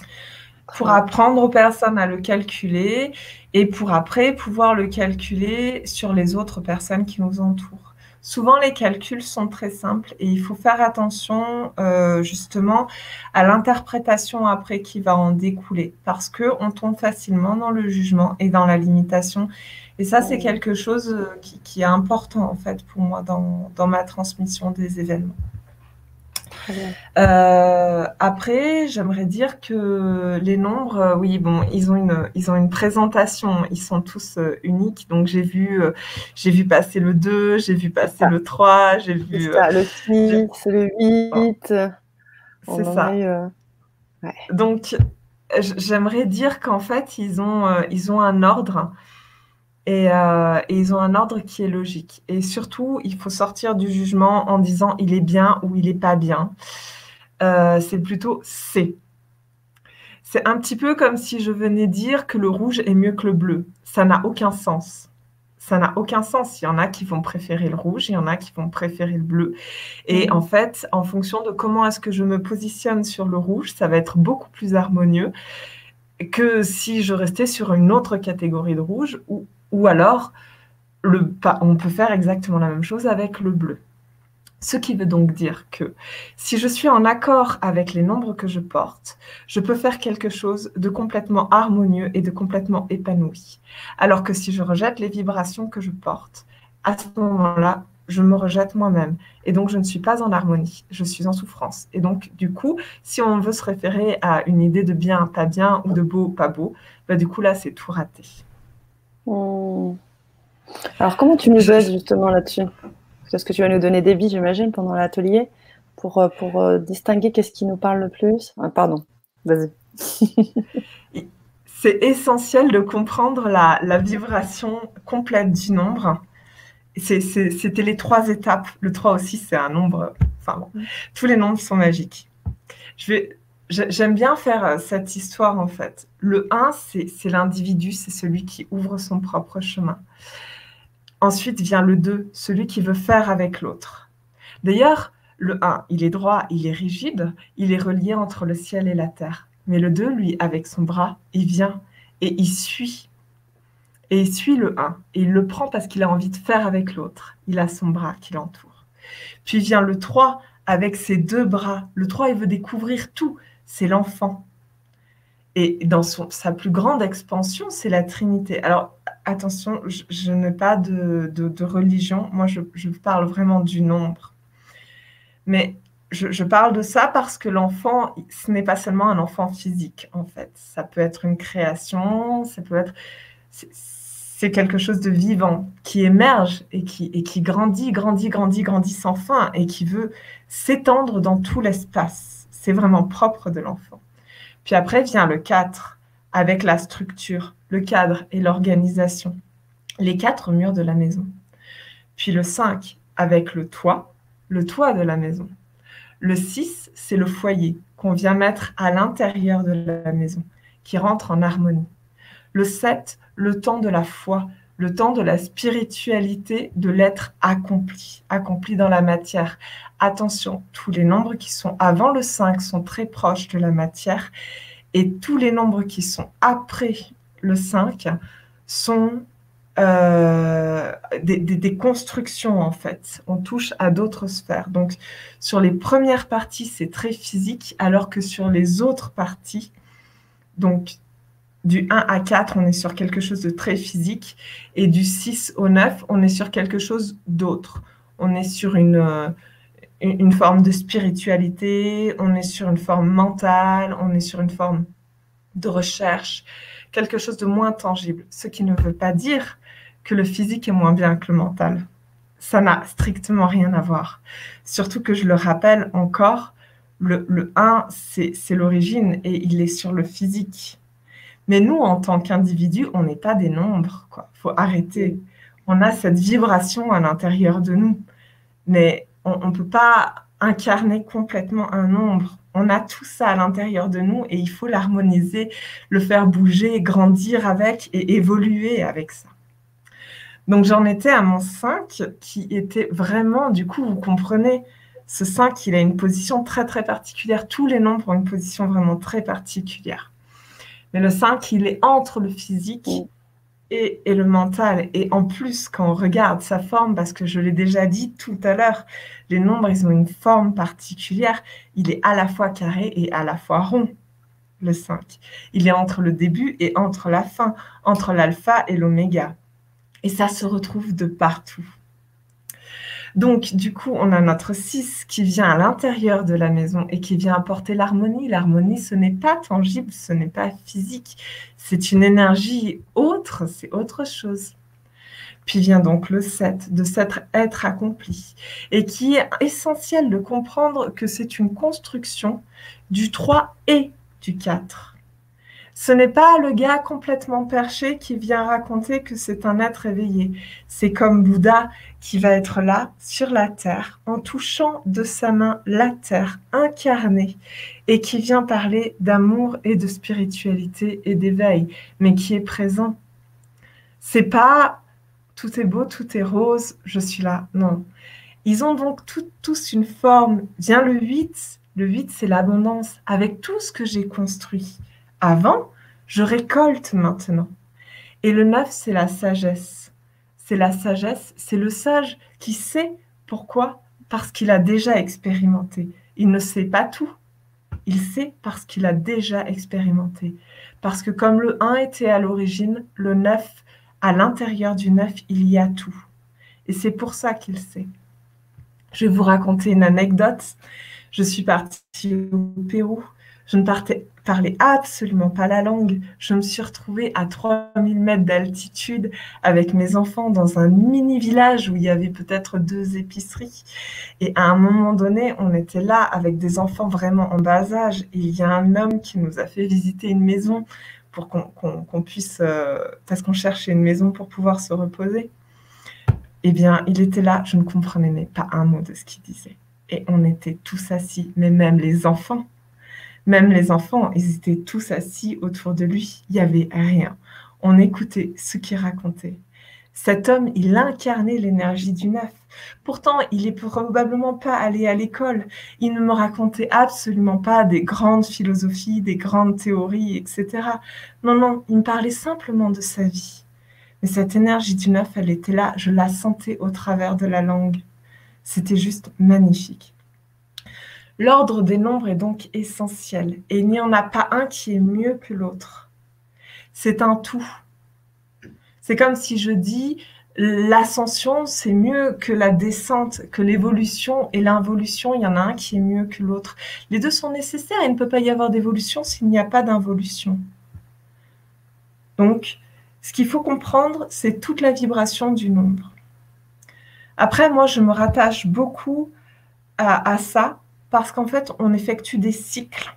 pour apprendre aux personnes à le calculer et pour après pouvoir le calculer sur les autres personnes qui nous entourent. Souvent, les calculs sont très simples et il faut faire attention euh, justement à l'interprétation après qui va en découler parce que on tombe facilement dans le jugement et dans la limitation. Et ça, c'est quelque chose euh, qui, est important en fait pour moi dans, dans ma transmission des événements. Euh, après, j'aimerais dire que les nombres, euh, oui, bon, ils ont une, ils ont une présentation, ils sont tous euh, uniques. Donc j'ai vu, j'ai vu passer le 2, j'ai vu passer le 3, j'ai vu le 6, le 8. C'est ça. Donc j'aimerais dire qu'en fait, ils ont, ils ont un ordre. Et, et, ils ont un ordre qui est logique. Et surtout, il faut sortir du jugement en disant il est bien ou il n'est pas bien. Euh, c'est plutôt C. C'est un petit peu comme si je venais dire que le rouge est mieux que le bleu. Ça n'a aucun sens. Ça n'a aucun sens. Il y en a qui vont préférer le rouge, il y en a qui vont préférer le bleu. Et mm. en fait, en fonction de comment est-ce que je me positionne sur le rouge, ça va être beaucoup plus harmonieux que si je restais sur une autre catégorie de rouge ou, ou alors on peut faire exactement la même chose avec le bleu. Ce qui veut donc dire que si je suis en accord avec les nombres que je porte, je peux faire quelque chose de complètement harmonieux et de complètement épanoui. Alors que si je rejette les vibrations que je porte, à ce moment-là, je me rejette moi-même. Et donc, je ne suis pas en harmonie, je suis en souffrance. Et donc, du coup, si on veut se référer à une idée de bien, pas bien, ou de beau, pas beau, bah, du coup, là, c'est tout raté. Hmm. Alors, comment tu nous aides justement là-dessus? Parce que tu vas nous donner des billes, j'imagine, pendant l'atelier, pour, euh, pour euh, distinguer qu'est-ce qui nous parle le plus. Ah, pardon, vas-y. C'est essentiel de comprendre la, la, vibration complète du nombre. C'était les trois étapes. Le 3 aussi, c'est un nombre. Enfin bon, tous les nombres sont magiques. J'aime bien faire euh, cette histoire en fait. Le 1, c'est l'individu, c'est celui qui ouvre son propre chemin. Ensuite vient le 2, celui qui veut faire avec l'autre. D'ailleurs, le 1, il est droit, il est rigide, il est relié entre le ciel et la terre. Mais le 2, lui, avec son bras, il vient et il suit. Et il suit le 1. Et il le prend parce qu'il a envie de faire avec l'autre. Il a son bras qui l'entoure. Puis vient le 3 avec ses deux bras. Le 3, il veut découvrir tout. C'est l'enfant. Et dans sa plus grande expansion, c'est la Trinité. Alors, attention, je, n'ai pas de, religion. Moi, je, parle vraiment du nombre. Mais je, parle de ça parce que l'enfant, ce n'est pas seulement un enfant physique, en fait. Ça peut être une création, ça peut être... C'est quelque chose de vivant qui émerge et qui grandit, grandit, grandit, grandit sans fin et qui veut s'étendre dans tout l'espace. C'est vraiment propre de l'enfant. Puis après vient le 4 avec la structure, le cadre et l'organisation, les quatre murs de la maison. Puis le 5 avec le toit, le toit de la maison. Le 6, c'est le foyer qu'on vient mettre à l'intérieur de la maison, qui rentre en harmonie. Le 7, le temps de la foi, le temps de la spiritualité, de l'être accompli, accompli dans la matière. Attention, tous les nombres qui sont avant le 5 sont très proches de la matière et tous les nombres qui sont après le 5 sont euh, des, constructions en fait. On touche à d'autres sphères. Donc sur les premières parties, c'est très physique, alors que sur les autres parties, donc du 1 à 4, on est sur quelque chose de très physique, et du 6 au 9, on est sur quelque chose d'autre. On est sur une, une forme de spiritualité, on est sur une forme mentale, on est sur une forme de recherche, quelque chose de moins tangible. Ce qui ne veut pas dire que le physique est moins bien que le mental. Ça n'a strictement rien à voir. Surtout que je le rappelle encore, le, le 1, c'est l'origine et il est sur le physique. Mais nous, en tant qu'individus, on n'est pas des nombres. Il faut arrêter. On a cette vibration à l'intérieur de nous. Mais on ne peut pas incarner complètement un nombre. On a tout ça à l'intérieur de nous et il faut l'harmoniser, le faire bouger, grandir avec et évoluer avec ça. Donc j'en étais à mon 5 qui était vraiment, du coup, vous comprenez, ce 5, il a une position très très particulière. Tous les nombres ont une position vraiment très particulière. Mais le 5, il est entre le physique et, le mental. Et en plus, quand on regarde sa forme, parce que je l'ai déjà dit tout à l'heure, les nombres, ils ont une forme particulière. Il est à la fois carré et à la fois rond, le 5. Il est entre le début et entre la fin, entre l'alpha et l'oméga. Et ça se retrouve de partout. Donc, du coup, on a notre 6 qui vient à l'intérieur de la maison et qui vient apporter l'harmonie. L'harmonie, ce n'est pas tangible, ce n'est pas physique, c'est une énergie autre, c'est autre chose. Puis vient donc le 7, de s'être être accompli, et qui est essentiel de comprendre que c'est une construction du 3 et du 4. Ce n'est pas le gars complètement perché qui vient raconter que c'est un être éveillé. C'est comme Bouddha qui va être là, sur la terre, en touchant de sa main la terre incarnée, et qui vient parler d'amour et de spiritualité et d'éveil, mais qui est présent. C'est pas tout est beau, tout est rose, je suis là. Non. Ils ont donc tous une forme. Vient le 8. Le 8, c'est l'abondance. Avec tout ce que j'ai construit avant, je récolte maintenant. Et le 9, c'est la sagesse. C'est la sagesse, c'est le sage qui sait pourquoi Parce qu'il a déjà expérimenté. Il ne sait pas tout. Il sait parce qu'il a déjà expérimenté. Parce que comme le 1 était à l'origine, le 9 à l'intérieur du neuf, il y a tout. Et c'est pour ça qu'il sait. Je vais vous raconter une anecdote. Je suis partie au Pérou. Je ne parlais absolument pas la langue. Je me suis retrouvée à 3000 mètres d'altitude avec mes enfants dans un mini village où il y avait peut-être deux épiceries. Et à un moment donné, on était là avec des enfants vraiment en bas âge. Il y a un homme qui nous a fait visiter une maison pour qu'on puisse, euh, parce qu'on cherchait une maison pour pouvoir se reposer. Eh bien, il était là, je ne comprenais pas un mot de ce qu'il disait. Et on était tous assis, mais même les enfants, même les enfants, ils étaient tous assis autour de lui. Il n'y avait rien. On écoutait ce qu'il racontait. Cet homme, il incarnait l'énergie du neuf. Pourtant, il est probablement pas allé à l'école. Il ne me racontait absolument pas des grandes philosophies, des grandes théories, etc. Non, non, il me parlait simplement de sa vie. Mais cette énergie du neuf, elle était là, je la sentais au travers de la langue. C'était juste magnifique. L'ordre des nombres est donc essentiel et il n'y en a pas un qui est mieux que l'autre. C'est un tout. C'est comme si je dis l'ascension, c'est mieux que la descente, que l'évolution et l'involution, il y en a un qui est mieux que l'autre. Les deux sont nécessaires. Il ne peut pas y avoir d'évolution s'il n'y a pas d'involution. Donc, ce qu'il faut comprendre, c'est toute la vibration du nombre. Après, moi, je me rattache beaucoup à, ça parce qu'en fait, on effectue des cycles.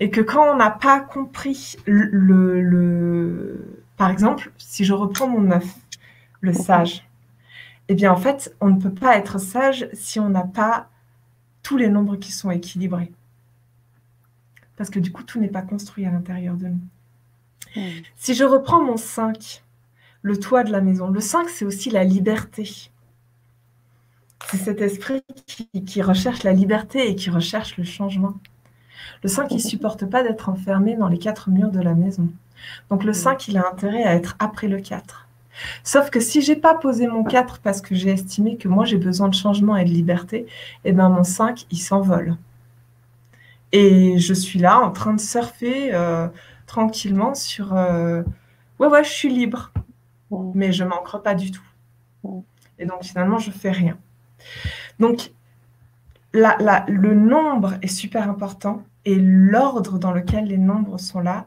Et que quand on n'a pas compris le par exemple, si je reprends mon œuf, le sage, eh bien en fait, on ne peut pas être sage si on n'a pas tous les nombres qui sont équilibrés. Parce que du coup, tout n'est pas construit à l'intérieur de nous. Hmm. Si je reprends mon 5, le toit de la maison, le 5, c'est aussi la liberté. C'est cet esprit qui, qui, recherche la liberté et qui recherche le changement. Le 5, il ne supporte pas d'être enfermé dans les quatre murs de la maison. Donc le 5, il a intérêt à être après le 4. Sauf que si j'ai pas posé mon 4 parce que j'ai estimé que moi j'ai besoin de changement et de liberté, eh ben mon 5, il s'envole. Et je suis là en train de surfer euh, tranquillement sur euh, ouais ouais, je suis libre. Mais je m'ancre pas du tout. Et donc finalement, je fais rien. Donc le nombre est super important et l'ordre dans lequel les nombres sont là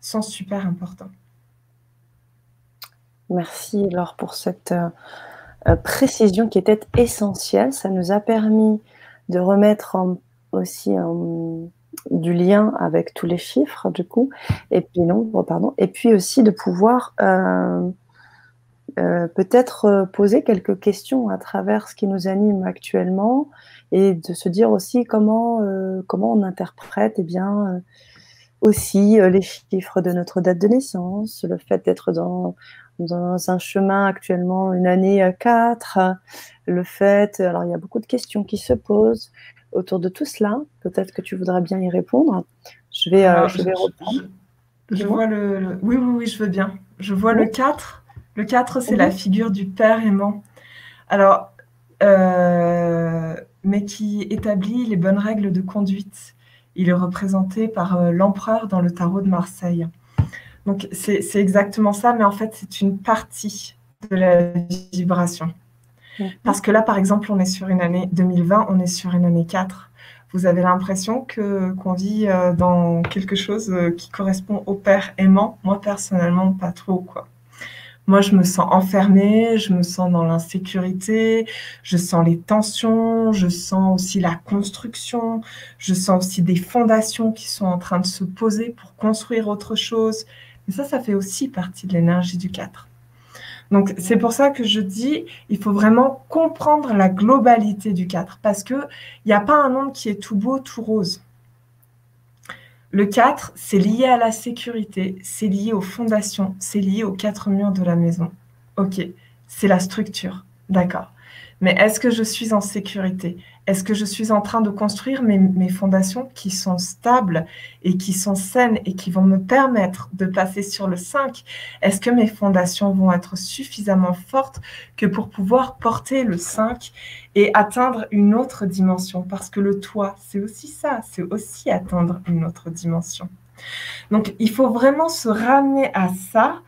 sont super importants. Merci Laure pour cette euh, euh, précision qui était essentielle. Ça nous a permis de remettre aussi du lien avec tous les chiffres du coup, et puis nombres, pardon, et puis aussi de pouvoir euh, peut-être poser quelques questions à travers ce qui nous anime actuellement et de se dire aussi comment, comment on interprète eh bien, aussi euh, les chiffres de notre date de naissance, le fait d'être dans, dans un chemin actuellement, une année à 4, le fait, alors il y a beaucoup de questions qui se posent autour de tout cela. Peut-être que tu voudrais bien y répondre. Je vais, euh, je, vais reprendre. Je, vois le, Oui, oui, oui, je veux bien. Je vois le 4. Le 4, c'est la figure du père aimant. Alors, euh, mais qui établit les bonnes règles de conduite. Il est représenté par euh, l'empereur dans le tarot de Marseille. Donc c'est exactement ça, mais en fait c'est une partie de la vibration. Parce que là, par exemple, on est sur une année 2020, on est sur une année 4. Vous avez l'impression que qu'on vit euh, dans quelque chose qui correspond au père aimant. Moi, personnellement, pas trop, quoi. Moi, je me sens enfermée, je me sens dans l'insécurité, je sens les tensions, je sens aussi la construction, je sens aussi des fondations qui sont en train de se poser pour construire autre chose. Et ça, ça fait aussi partie de l'énergie du 4. Donc, c'est pour ça que je dis, il faut vraiment comprendre la globalité du 4, parce qu'il n'y a pas un monde qui est tout beau, tout rose. Le 4, c'est lié à la sécurité, c'est lié aux fondations, c'est lié aux quatre murs de la maison. Ok, c'est la structure, d'accord. Mais est-ce que je suis en sécurité? Est-ce que je suis en train de construire mes, fondations qui sont stables et qui sont saines et qui vont me permettre de passer sur le 5 Est-ce que mes fondations vont être suffisamment fortes que pour pouvoir porter le 5 et atteindre une autre dimension? Parce que le toit, c'est aussi ça, c'est aussi atteindre une autre dimension. Donc, il faut vraiment se ramener à ça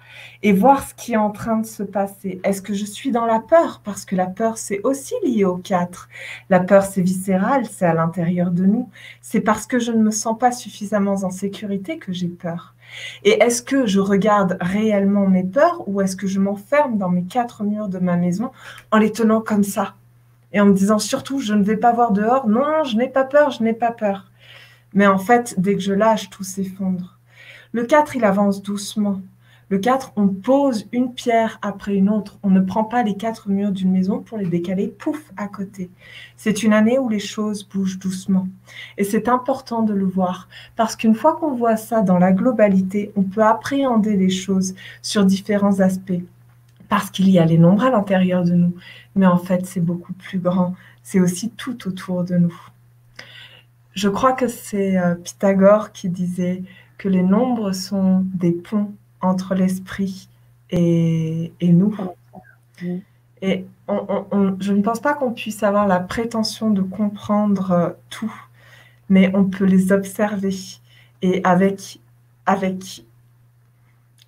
et voir ce qui est en train de se passer. Est-ce que je suis dans la peur? Parce que la peur, c'est aussi lié au 4. La peur, c'est viscéral, c'est à l'intérieur de nous. C'est parce que je ne me sens pas suffisamment en sécurité que j'ai peur. Et est-ce que je regarde réellement mes peurs ou est-ce que je m'enferme dans mes quatre murs de ma maison en les tenant comme ça et en me disant surtout je ne vais pas voir dehors, non, je n'ai pas peur, je n'ai pas peur. Mais en fait, dès que je lâche, tout s'effondre. Le 4, il avance doucement. Le 4, on pose une pierre après une autre. On ne prend pas les quatre murs d'une maison pour les décaler, pouf, à côté. C'est une année où les choses bougent doucement. Et c'est important de le voir, parce qu'une fois qu'on voit ça dans la globalité, on peut appréhender les choses sur différents aspects. Parce qu'il y a les nombres à l'intérieur de nous, mais en fait, c'est beaucoup plus grand. C'est aussi tout autour de nous. Je crois que c'est euh, Pythagore qui disait que les nombres sont des ponts entre l'esprit et, nous. Et je ne pense pas qu'on puisse avoir la prétention de comprendre euh, tout, mais on peut les observer. Et avec, avec,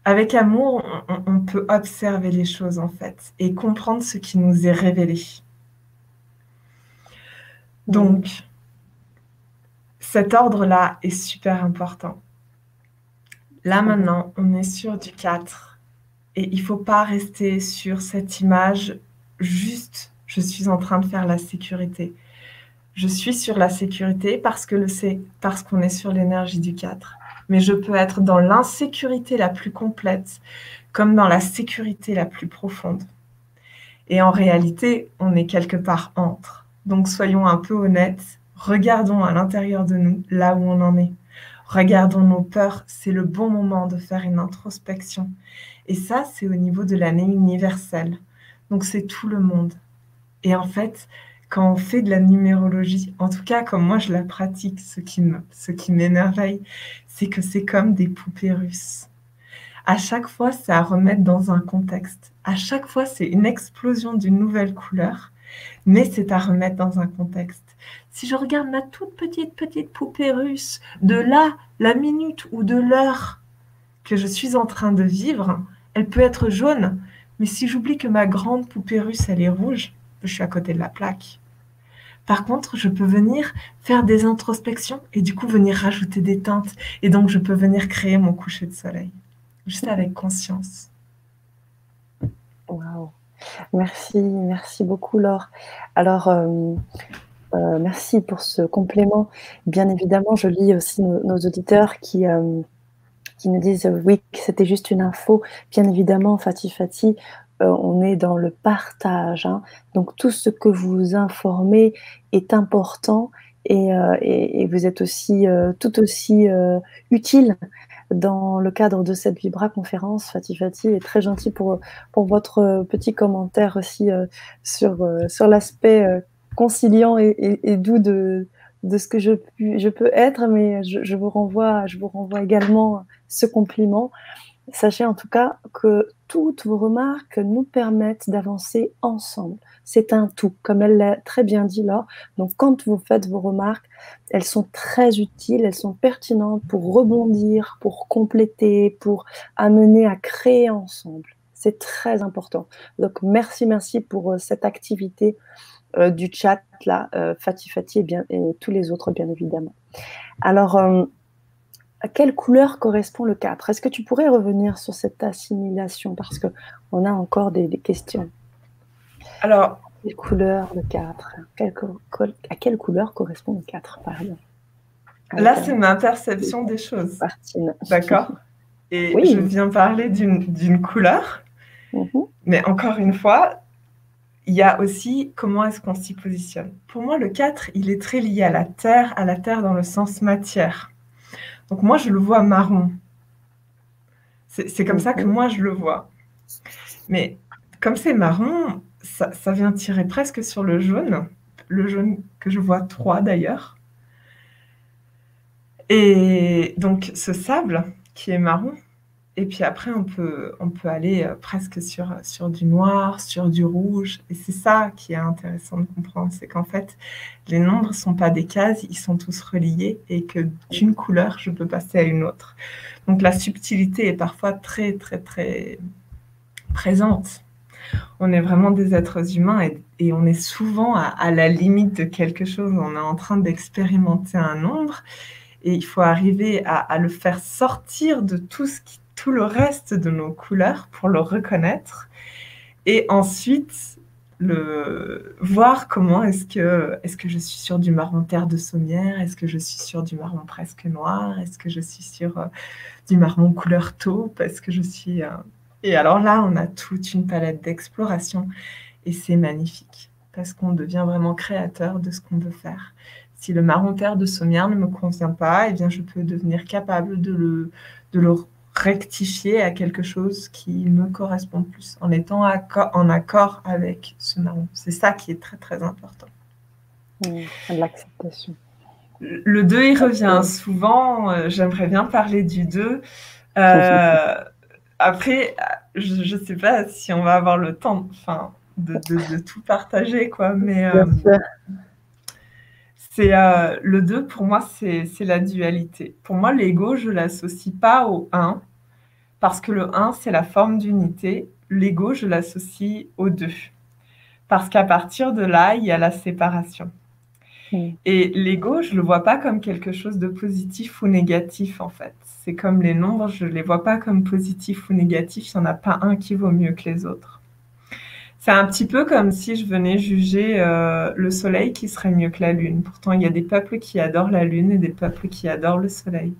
avec amour, on, peut observer les choses en fait et comprendre ce qui nous est révélé. Donc, cet ordre-là est super important. Là maintenant, on est sur du 4 et il faut pas rester sur cette image juste je suis en train de faire la sécurité. Je suis sur la sécurité parce que le c'est parce qu'on est sur l'énergie du 4. Mais je peux être dans l'insécurité la plus complète comme dans la sécurité la plus profonde. Et en réalité, on est quelque part entre. Donc soyons un peu honnêtes, regardons à l'intérieur de nous là où on en est. Regardons nos peurs, c'est le bon moment de faire une introspection. Et ça, c'est au niveau de l'année universelle. Donc c'est tout le monde. Et en fait, quand on fait de la numérologie, en tout cas comme moi je la pratique, ce qui m'émerveille, c'est que c'est comme des poupées russes. À chaque fois, c'est à remettre dans un contexte. À chaque fois, c'est une explosion d'une nouvelle couleur, mais c'est à remettre dans un contexte. Si je regarde ma toute petite, petite poupée russe, de là, la minute ou de l'heure que je suis en train de vivre, elle peut être jaune. Mais si j'oublie que ma grande poupée russe, elle est rouge, je suis à côté de la plaque. Par contre, je peux venir faire des introspections et du coup venir rajouter des teintes. Et donc, je peux venir créer mon coucher de soleil, juste avec conscience. Waouh. Merci, merci beaucoup, Laure. Alors, euh, euh, merci pour ce complément. Bien évidemment, je lis aussi nos, auditeurs qui, euh, qui nous disent oui, que c'était juste une info. Bien évidemment, Fatih Fatih, euh, on est dans le partage. Hein. Donc tout ce que vous informez est important et, vous êtes aussi tout aussi utile dans le cadre de cette Vibra conférence. Fatih Fatih est très gentil pour, pour votre petit commentaire aussi sur, sur l'aspect conciliant et, doux de, ce que je, peux être, mais je, vous renvoie, je vous renvoie également ce compliment. Sachez en tout cas que toutes vos remarques nous permettent d'avancer ensemble. C'est un tout, comme elle l'a très bien dit là. Donc quand vous faites vos remarques, elles sont très utiles, elles sont pertinentes pour rebondir, pour compléter, pour amener à créer ensemble C'est très important. Donc, merci, merci pour cette activité du chat, là, Fatih Fatih et, bien, et tous les autres, bien évidemment. Alors, à quelle couleur correspond le 4 Est-ce que tu pourrais revenir sur cette assimilation? Parce qu'on a encore des, questions. Alors, quelle couleur le 4 À quelle couleur correspond le 4, par exemple Là, c'est ma perception des choses. D'accord? Et je viens parler d'une couleur. Mhm. Mais encore une fois, il y a aussi comment est-ce qu'on s'y positionne. Pour moi, le 4, il est très lié à la terre, à la terre dans le sens matière. Donc moi, je le vois marron. C'est comme ça que moi, je le vois. Mais comme c'est marron, ça, vient tirer presque sur le jaune, le jaune que je vois 3 d'ailleurs. Et donc ce sable qui est marron, et puis après, on peut, on peut aller euh, presque sur, sur du noir, sur du rouge. Et c'est ça qui est intéressant de comprendre, c'est qu'en fait, les nombres ne sont pas des cases, ils sont tous reliés et que d'une couleur, je peux passer à une autre. Donc la subtilité est parfois très, très, très présente. On est vraiment des êtres humains et, et on est souvent à, la limite de quelque chose. On est en train d'expérimenter un nombre et il faut arriver à le faire sortir de tout ce qui tout le reste de nos couleurs pour le reconnaître. Et ensuite le voir comment est-ce que est-ce que je suis sur du marron terre de sommière, est-ce que je suis sur du marron presque noir, est-ce que je suis sur euh, du marron couleur taupe, est-ce que je suis euh, et alors là on a toute une palette d'exploration et c'est magnifique parce qu'on devient vraiment créateur de ce qu'on veut faire. Si le marron terre de sommière ne me convient pas, et eh bien je peux devenir capable de le de le rectifier à quelque chose qui me correspond plus, en étant en accord avec ce marron. C'est ça qui est très très important. L'acceptation. Le 2, il revient souvent. Euh, j'aimerais bien parler du 2. Euh, après, je ne sais pas si on va avoir le temps enfin, de, de, tout partager, quoi. Mais euh, c'est euh, le 2 pour moi, c'est la dualité. Pour moi, l'ego, je l'associe pas au 1 parce que le 1, c'est la forme d'unité. L'ego, je l'associe au 2 parce qu'à partir de là, il y a la séparation. Et l'ego, je le vois pas comme quelque chose de positif ou négatif en fait. C'est comme les nombres, je les vois pas comme positifs ou négatifs. Il n'y en a pas un qui vaut mieux que les autres. C'est un petit peu comme si je venais juger euh, le soleil qui serait mieux que la lune. Pourtant, il y a des peuples qui adorent la lune et des peuples qui adorent le soleil.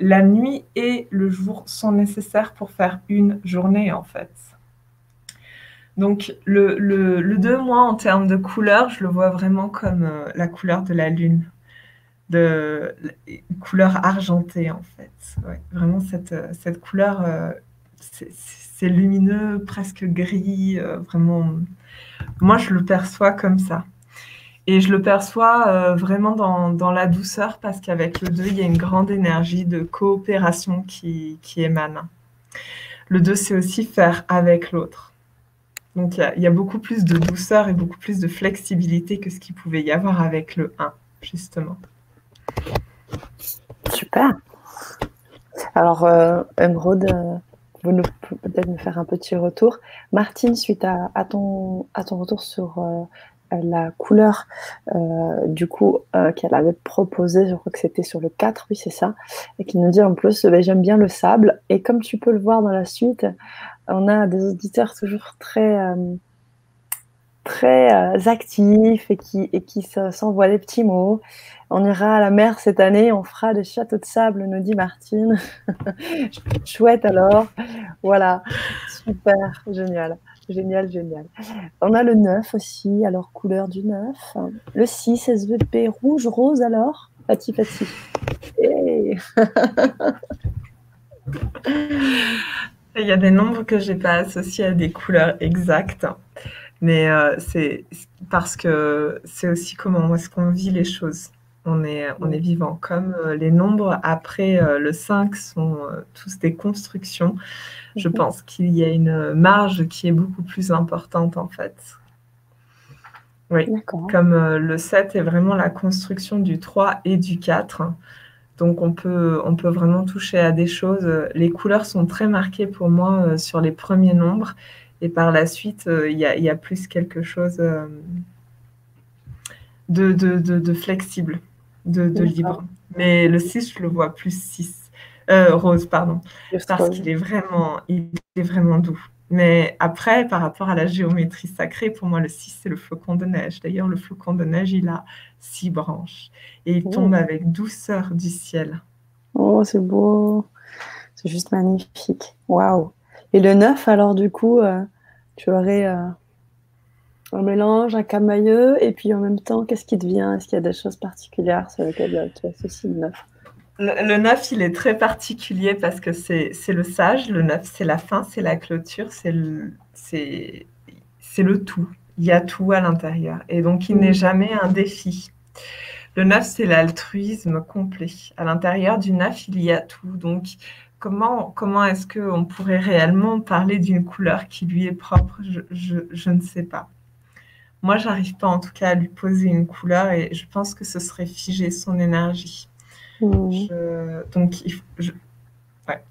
la nuit et le jour sont nécessaires pour faire une journée, en fait. Donc, le, le, le 2, moi, en termes de couleur, je le vois vraiment comme euh, la couleur de la lune, de couleur argentée, en fait. vraiment, cette, cette couleur, euh, c'est c'est lumineux, presque gris, euh, vraiment. Moi, je le perçois comme ça. Et je le perçois euh, vraiment dans, la douceur parce qu'avec le 2, il y a une grande énergie de coopération qui, émane. Le 2, c'est aussi faire avec l'autre. Donc il y, a, beaucoup plus de douceur et beaucoup plus de flexibilité que ce qu'il pouvait y avoir avec le 1, justement. Super. Alors, euh, Emeraude, vous nous peut-être nous faire un petit retour. Martine, suite à, ton, à ton retour sur euh, la couleur euh, du coup euh, qu'elle avait proposé, je crois que c'était sur le 4, oui c'est ça, et qui nous dit en plus ben, j'aime bien le sable. Et comme tu peux le voir dans la suite, on a des auditeurs toujours très très actifs et qui, et qui s'envoient des petits mots. On ira à la mer cette année, on fera des châteaux de sable, nous dit Martine. Chouette alors. Voilà, super, génial. Génial, génial. On a le 9 aussi, alors couleur du 9. Le 6, SVP rouge, rose alors. Pati, pati. Il y a des nombres que je n'ai pas associés à des couleurs exactes. Mais euh, c'est parce que c'est aussi comment est-ce qu'on vit les choses on est, on est vivant. Comme euh, les nombres après euh, le 5 sont tous des constructions, je mhm. pense qu'il y a une marge qui est beaucoup plus importante en fait. Oui, comme le 7 est vraiment la construction du 3 et du 4. Donc on peut, on peut vraiment toucher à des choses. Les couleurs sont très marquées pour moi sur les premiers nombres. Et par la suite, euh, il y, a, plus quelque chose euh, de, de, flexible, de, libre. Mais le 6, je le vois plus 6. rose, pardon. parce qu'il est vraiment, il est vraiment doux. Mais après, par rapport à la géométrie sacrée, pour moi, le 6, c'est le flocon de neige. D'ailleurs, le flocon de neige, il a six branches et il tombe oh. avec douceur du ciel. Oh, c'est beau. C'est juste magnifique. Waouh. Et le 9, alors, du coup, euh, tu aurais euh, un mélange, un camailleux, et puis en même temps, qu'est-ce qui te vient? Est-ce qu'il y a des choses particulières sur lesquelles euh, tu associes le 9 le, 9, il est très particulier parce que c'est le sage. Le 9, c'est la fin, c'est la clôture, c'est le, le tout. Il y a tout à l'intérieur. Et donc, il n'est mm. jamais un défi. Le 9, c'est l'altruisme complet. À l'intérieur du 9, il y a tout. Donc, comment, comment est-ce qu'on pourrait réellement parler d'une couleur qui lui est propre? Je, je, ne sais pas. Moi, j'arrive pas en tout cas à lui poser une couleur et je pense que ce serait figer son énergie. Mmh. donc, ouais.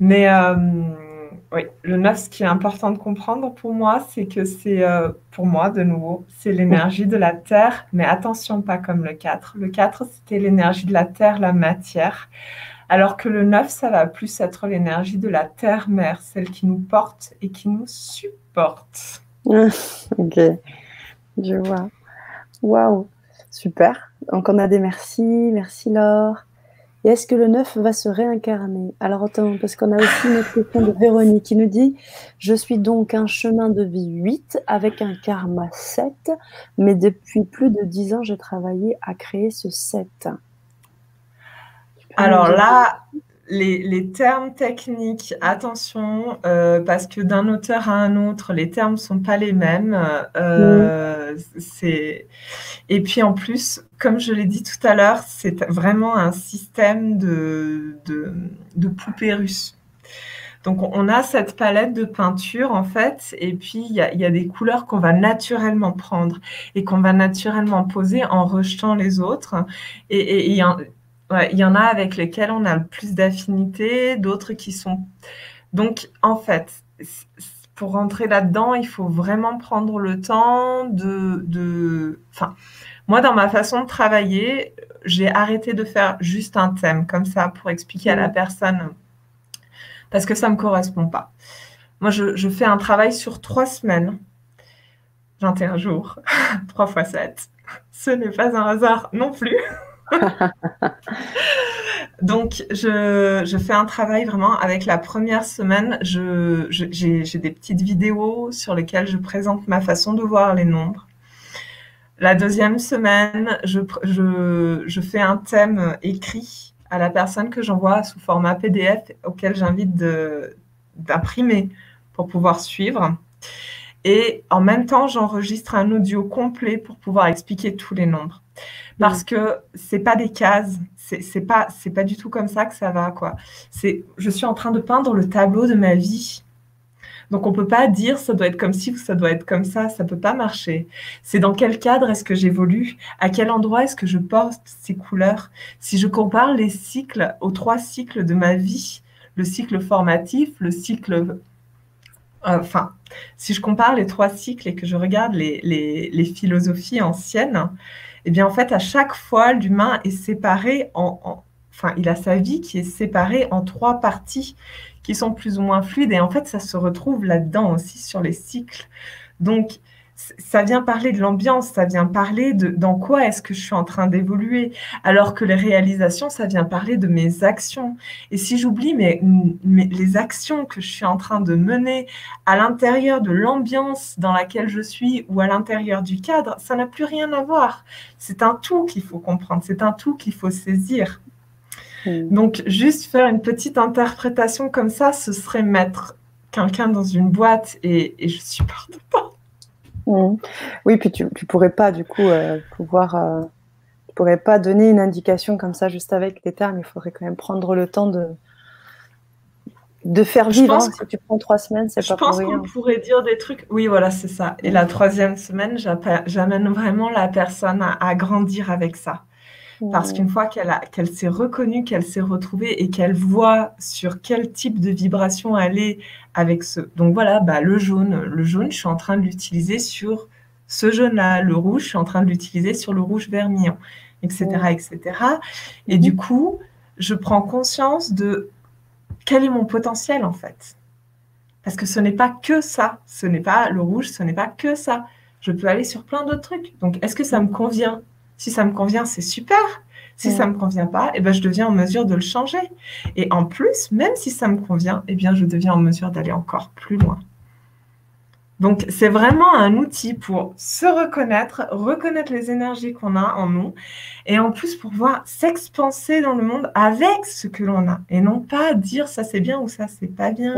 Mais euh, oui, le 9, ce qui est important de comprendre pour moi, c'est que c'est, euh, pour moi, de nouveau, c'est l'énergie de la Terre, mais attention, pas comme le 4. Le 4, c'était l'énergie de la Terre, la matière, alors que le 9, ça va plus être l'énergie de la Terre-Mère, celle qui nous porte et qui nous supporte. ok, je vois. Waouh, super. Donc on a des merci, merci Laure. Et est-ce que le 9 va se réincarner? Alors attends, parce qu'on a aussi notre question de Véronique qui nous dit Je suis donc un chemin de vie 8 avec un karma 7, mais depuis plus de 10 ans, j'ai travaillé à créer ce 7. Alors là, les, termes techniques, attention, euh, parce que d'un auteur à un autre, les termes ne sont pas les mêmes. Euh. Et puis en plus, comme je l'ai dit tout à l'heure, c'est vraiment un système de, de, poupées russes. Donc on a cette palette de peinture en fait, et puis il y a, des couleurs qu'on va naturellement prendre et qu'on va naturellement poser en rejetant les autres. Et il y en a avec lesquels on a le plus d'affinité, d'autres qui sont. Donc, en fait, pour rentrer là-dedans, il faut vraiment prendre le temps de. Enfin, moi, dans ma façon de travailler, j'ai arrêté de faire juste un thème comme ça pour expliquer à la mmh. personne parce que ça ne me correspond pas. Moi, je, je, fais un travail sur trois semaines, 21 jours, 3 fois 7. Ce n'est pas un hasard non plus. Donc, je, fais un travail vraiment avec la première semaine. j'ai, des petites vidéos sur lesquelles je présente ma façon de voir les nombres. La deuxième semaine, je, fais un thème écrit à la personne que j'envoie sous format PDF auquel j'invite d'imprimer pour pouvoir suivre. Et en même temps, j'enregistre un audio complet pour pouvoir expliquer tous les nombres parce que c'est pas des cases, c'est pas c'est pas du tout comme ça que ça va quoi. C'est je suis en train de peindre le tableau de ma vie. Donc on peut pas dire ça doit être comme ci ou ça doit être comme ça, ça peut pas marcher. C'est dans quel cadre est-ce que j'évolue, à quel endroit est-ce que je porte ces couleurs? Si je compare les cycles aux trois cycles de ma vie, le cycle formatif, le cycle euh, enfin, si je compare les trois cycles et que je regarde les, les, les philosophies anciennes, eh bien, en fait, à chaque fois, l'humain est séparé en, Enfin, il a sa vie qui est séparée en trois parties qui sont plus ou moins fluides. Et en fait, ça se retrouve là-dedans aussi sur les cycles. Donc, ça vient parler de l'ambiance, ça vient parler de dans quoi est-ce que je suis en train d'évoluer, alors que les réalisations, ça vient parler de mes actions. Et si j'oublie mes, les actions que je suis en train de mener à l'intérieur de l'ambiance dans laquelle je suis ou à l'intérieur du cadre, ça n'a plus rien à voir. C'est un tout qu'il faut comprendre, c'est un tout qu'il faut saisir. Hmm. Donc, juste faire une petite interprétation comme ça, ce serait mettre quelqu'un dans une boîte et, et je supporte pas. Mmh. Oui, puis tu, ne pourrais pas du coup euh, pouvoir, euh, pourrais pas donner une indication comme ça juste avec des termes. Il faudrait quand même prendre le temps de de faire vivre. Hein. Si tu prends trois semaines, c'est pas pour rien. Je pense qu'on pourrait dire des trucs. Oui, voilà, c'est ça. Et la troisième semaine, j'amène vraiment la personne à, grandir avec ça. Parce qu'une fois qu'elle s'est reconnue, qu'elle s'est retrouvée et qu'elle voit sur quel type de vibration elle est avec ce. Donc voilà, bah, le jaune. Le jaune, je suis en train de l'utiliser sur ce jaune-là. Le rouge, je suis en train de l'utiliser sur le rouge vermillon, etc. etc. Et du coup, je prends conscience de quel est mon potentiel en fait. Parce que ce n'est pas que ça. Ce n'est pas le rouge, ce n'est pas que ça. Je peux aller sur plein d'autres trucs. Donc, est-ce que ça me convient? Si ça me convient, c'est super. Si ça ne me convient pas, eh ben, je deviens en mesure de le changer. Et en plus, même si ça me convient, eh bien, je deviens en mesure d'aller encore plus loin. Donc, c'est vraiment un outil pour se reconnaître, reconnaître les énergies qu'on a en nous, et en plus pour pouvoir s'expanser dans le monde avec ce que l'on a, et non pas dire ça c'est bien ou ça c'est pas bien.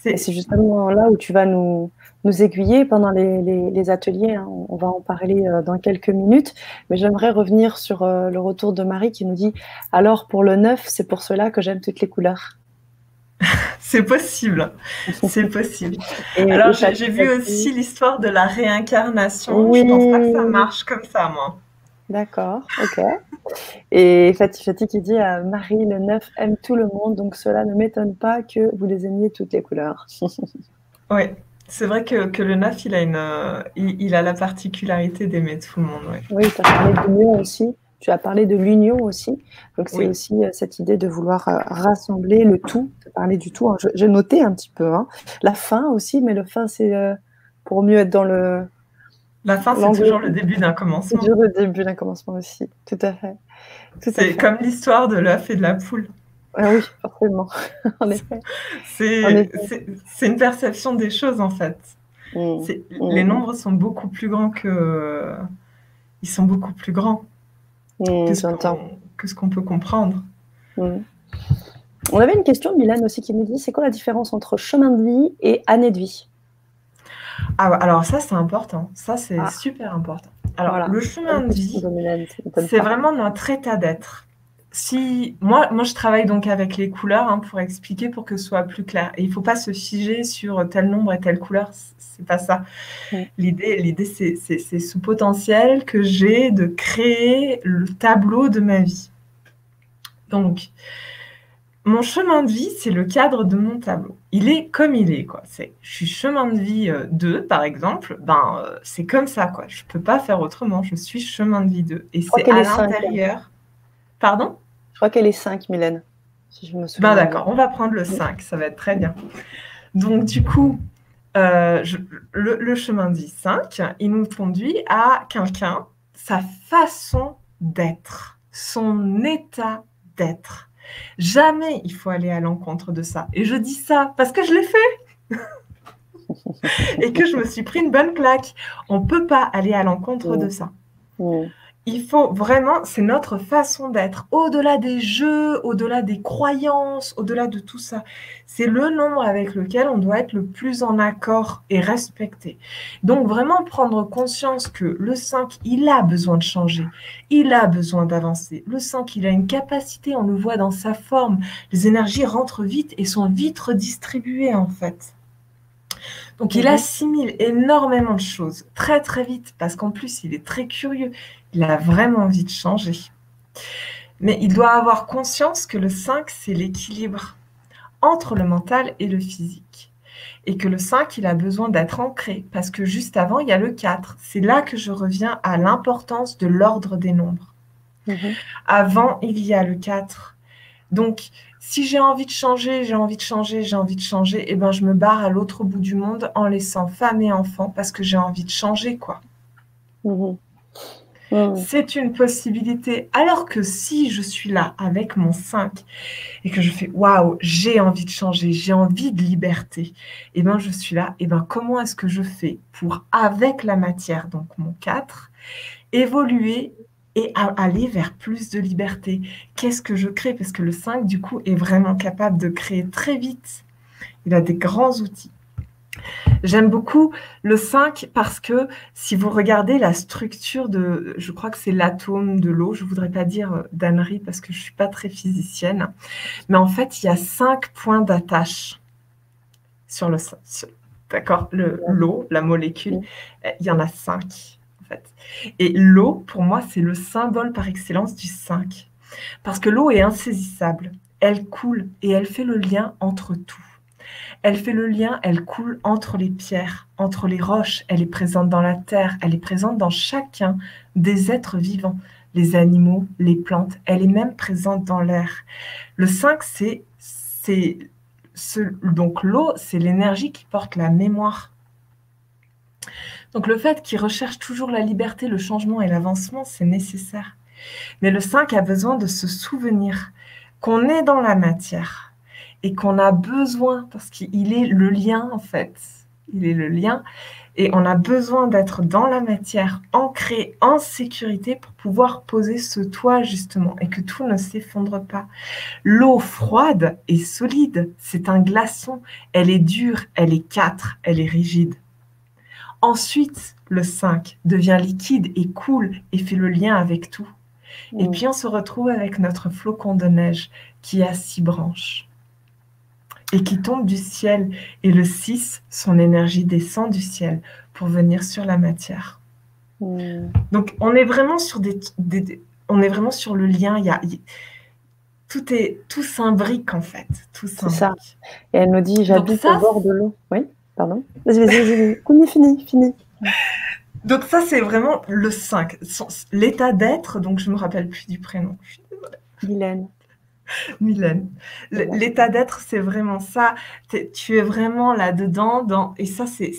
C'est justement là où tu vas nous, nous aiguiller pendant les, ateliers. Hein. On, va en parler euh, dans quelques minutes. Mais j'aimerais revenir sur euh, le retour de Marie qui nous dit Alors, pour le neuf, c'est pour cela que j'aime toutes les couleurs. c'est possible. C'est possible. Alors, j'ai vu aussi l'histoire de la réincarnation. Oui. Je pense pas que ça marche comme ça, moi. D'accord, ok. Et Fatih Fatih qui dit à Marie, le neuf aime tout le monde, donc cela ne m'étonne pas que vous les aimiez toutes les couleurs. oui, c'est vrai que, le NAF, il a, une, euh, il, a la particularité d'aimer tout le monde. Oui, tu as parlé de l'union aussi. Tu as parlé de l'union aussi. Donc, c'est aussi euh, cette idée de vouloir euh, rassembler le tout. Tu as parlé du tout. Hein. J'ai noté un petit peu. Hein. La fin aussi, mais le fin, c'est pour mieux être dans le. La fin, c'est toujours le début d'un commencement. C'est toujours le début d'un commencement aussi. Tout à fait. C'est comme l'histoire de l'œuf et de la poule. Ah oui, forcément, en effet. C'est une perception des choses, en fait. Mmh. Les mmh. nombres sont beaucoup plus grands que... Ils sont beaucoup plus grands mmh, que, ce qu'on peut comprendre. On avait une question de Milan aussi qui nous dit, c'est quoi la différence entre chemin de vie et année de vie? Ah, alors ça, c'est important. Ça, c'est ah. super important. Alors, le chemin de vie, c'est vraiment notre état d'être si moi, moi, je travaille donc avec les couleurs hein, pour expliquer, pour que ce soit plus clair. Et il ne faut pas se figer sur tel nombre et telle couleur. C'est pas ça. L'idée, l'idée, c'est ce potentiel que j'ai de créer le tableau de ma vie. Donc, mon chemin de vie, c'est le cadre de mon tableau. Il est comme il est, quoi. C'est, je suis chemin de vie 2, euh, par exemple. Ben, euh, c'est comme ça, quoi. Je peux pas faire autrement. Je suis chemin de vie 2. Et c'est à l'intérieur. Pardon? Crois qu'elle est 5, Mylène. Si je me souviens. Ben, d'accord, on va prendre le 5, ça va être très bien. Donc, du coup, euh, le, chemin dit 5, il nous conduit à quelqu'un, sa façon d'être, son état d'être. Jamais il faut aller à l'encontre de ça. Et je dis ça parce que je l'ai fait. et que je me suis pris une bonne claque. On ne peut pas aller à l'encontre de ça il faut vraiment, c'est notre façon d'être, au-delà des jeux, au-delà des croyances, au-delà de tout ça. C'est le nombre avec lequel on doit être le plus en accord et respecté. Donc vraiment prendre conscience que le 5, il a besoin de changer, il a besoin d'avancer. Le 5, il a une capacité, on le voit dans sa forme. Les énergies rentrent vite et sont vite redistribuées en fait. Donc il mhm. assimile énormément de choses très très vite parce qu'en plus il est très curieux, il a vraiment envie de changer. Mais il doit avoir conscience que le 5 c'est l'équilibre entre le mental et le physique. Et que le 5 il a besoin d'être ancré parce que juste avant il y a le 4. C'est là que je reviens à l'importance de l'ordre des nombres. Mhm. Avant il y a le 4. Donc si j'ai envie de changer, j'ai envie de changer, j'ai envie de changer, et eh ben je me barre à l'autre bout du monde en laissant femme et enfant parce que j'ai envie de changer, quoi. Mmh C'est une possibilité. Alors que si je suis là avec mon 5 et que je fais waouh, j'ai envie de changer, j'ai envie de liberté, et eh ben je suis là, et ben comment est-ce que je fais pour, avec la matière, donc mon 4, évoluer et aller vers plus de liberté? Qu'est-ce que je crée? Parce que le 5, du coup, est vraiment capable de créer très vite. Il a des grands outils. J'aime beaucoup le 5 parce que si vous regardez la structure de, je crois que c'est l'atome de l'eau, je ne voudrais pas dire euh, d'ânerie parce que je ne suis pas très physicienne, mais en fait, il y a cinq points d'attache sur le D'accord L'eau, la molécule, il y en a cinq fait. Et l'eau, pour moi, c'est le symbole par excellence du 5. Parce que l'eau est insaisissable, elle coule et elle fait le lien entre tout. Elle fait le lien, elle coule entre les pierres, entre les roches, elle est présente dans la terre, elle est présente dans chacun des êtres vivants, les animaux, les plantes, elle est même présente dans l'air. Le 5, c'est, donc l'eau, c'est l'énergie qui porte la mémoire. Donc le fait qu'il recherche toujours la liberté, le changement et l'avancement, c'est nécessaire. Mais le 5 a besoin de se souvenir qu'on est dans la matière et qu'on a besoin, parce qu'il est le lien en fait, il est le lien, et on a besoin d'être dans la matière, ancré en sécurité pour pouvoir poser ce toit justement et que tout ne s'effondre pas. L'eau froide et solide, c'est un glaçon, elle est dure, elle est 4, elle est rigide. Ensuite, le 5 devient liquide et coule et fait le lien avec tout. Et puis on se retrouve avec notre flocon de neige qui a six branches et qui tombe du ciel. Et le 6, son énergie descend du ciel pour venir sur la matière. Hmm. Donc on est vraiment sur des, on est vraiment sur le lien. Il y a, tout est tout s'imbrique en fait. Tout C'est ça. Et elle nous dit j'habite au bord de l'eau. Oui, pardon. Vas-y, vas-y, vas-y. fini, fini. Donc ça c'est vraiment le 5, l'état d'être. Donc je me rappelle plus du prénom. Mylène. Mylène. L'état d'être, c'est vraiment ça. tu es vraiment là-dedans. Dans, et ça, c'est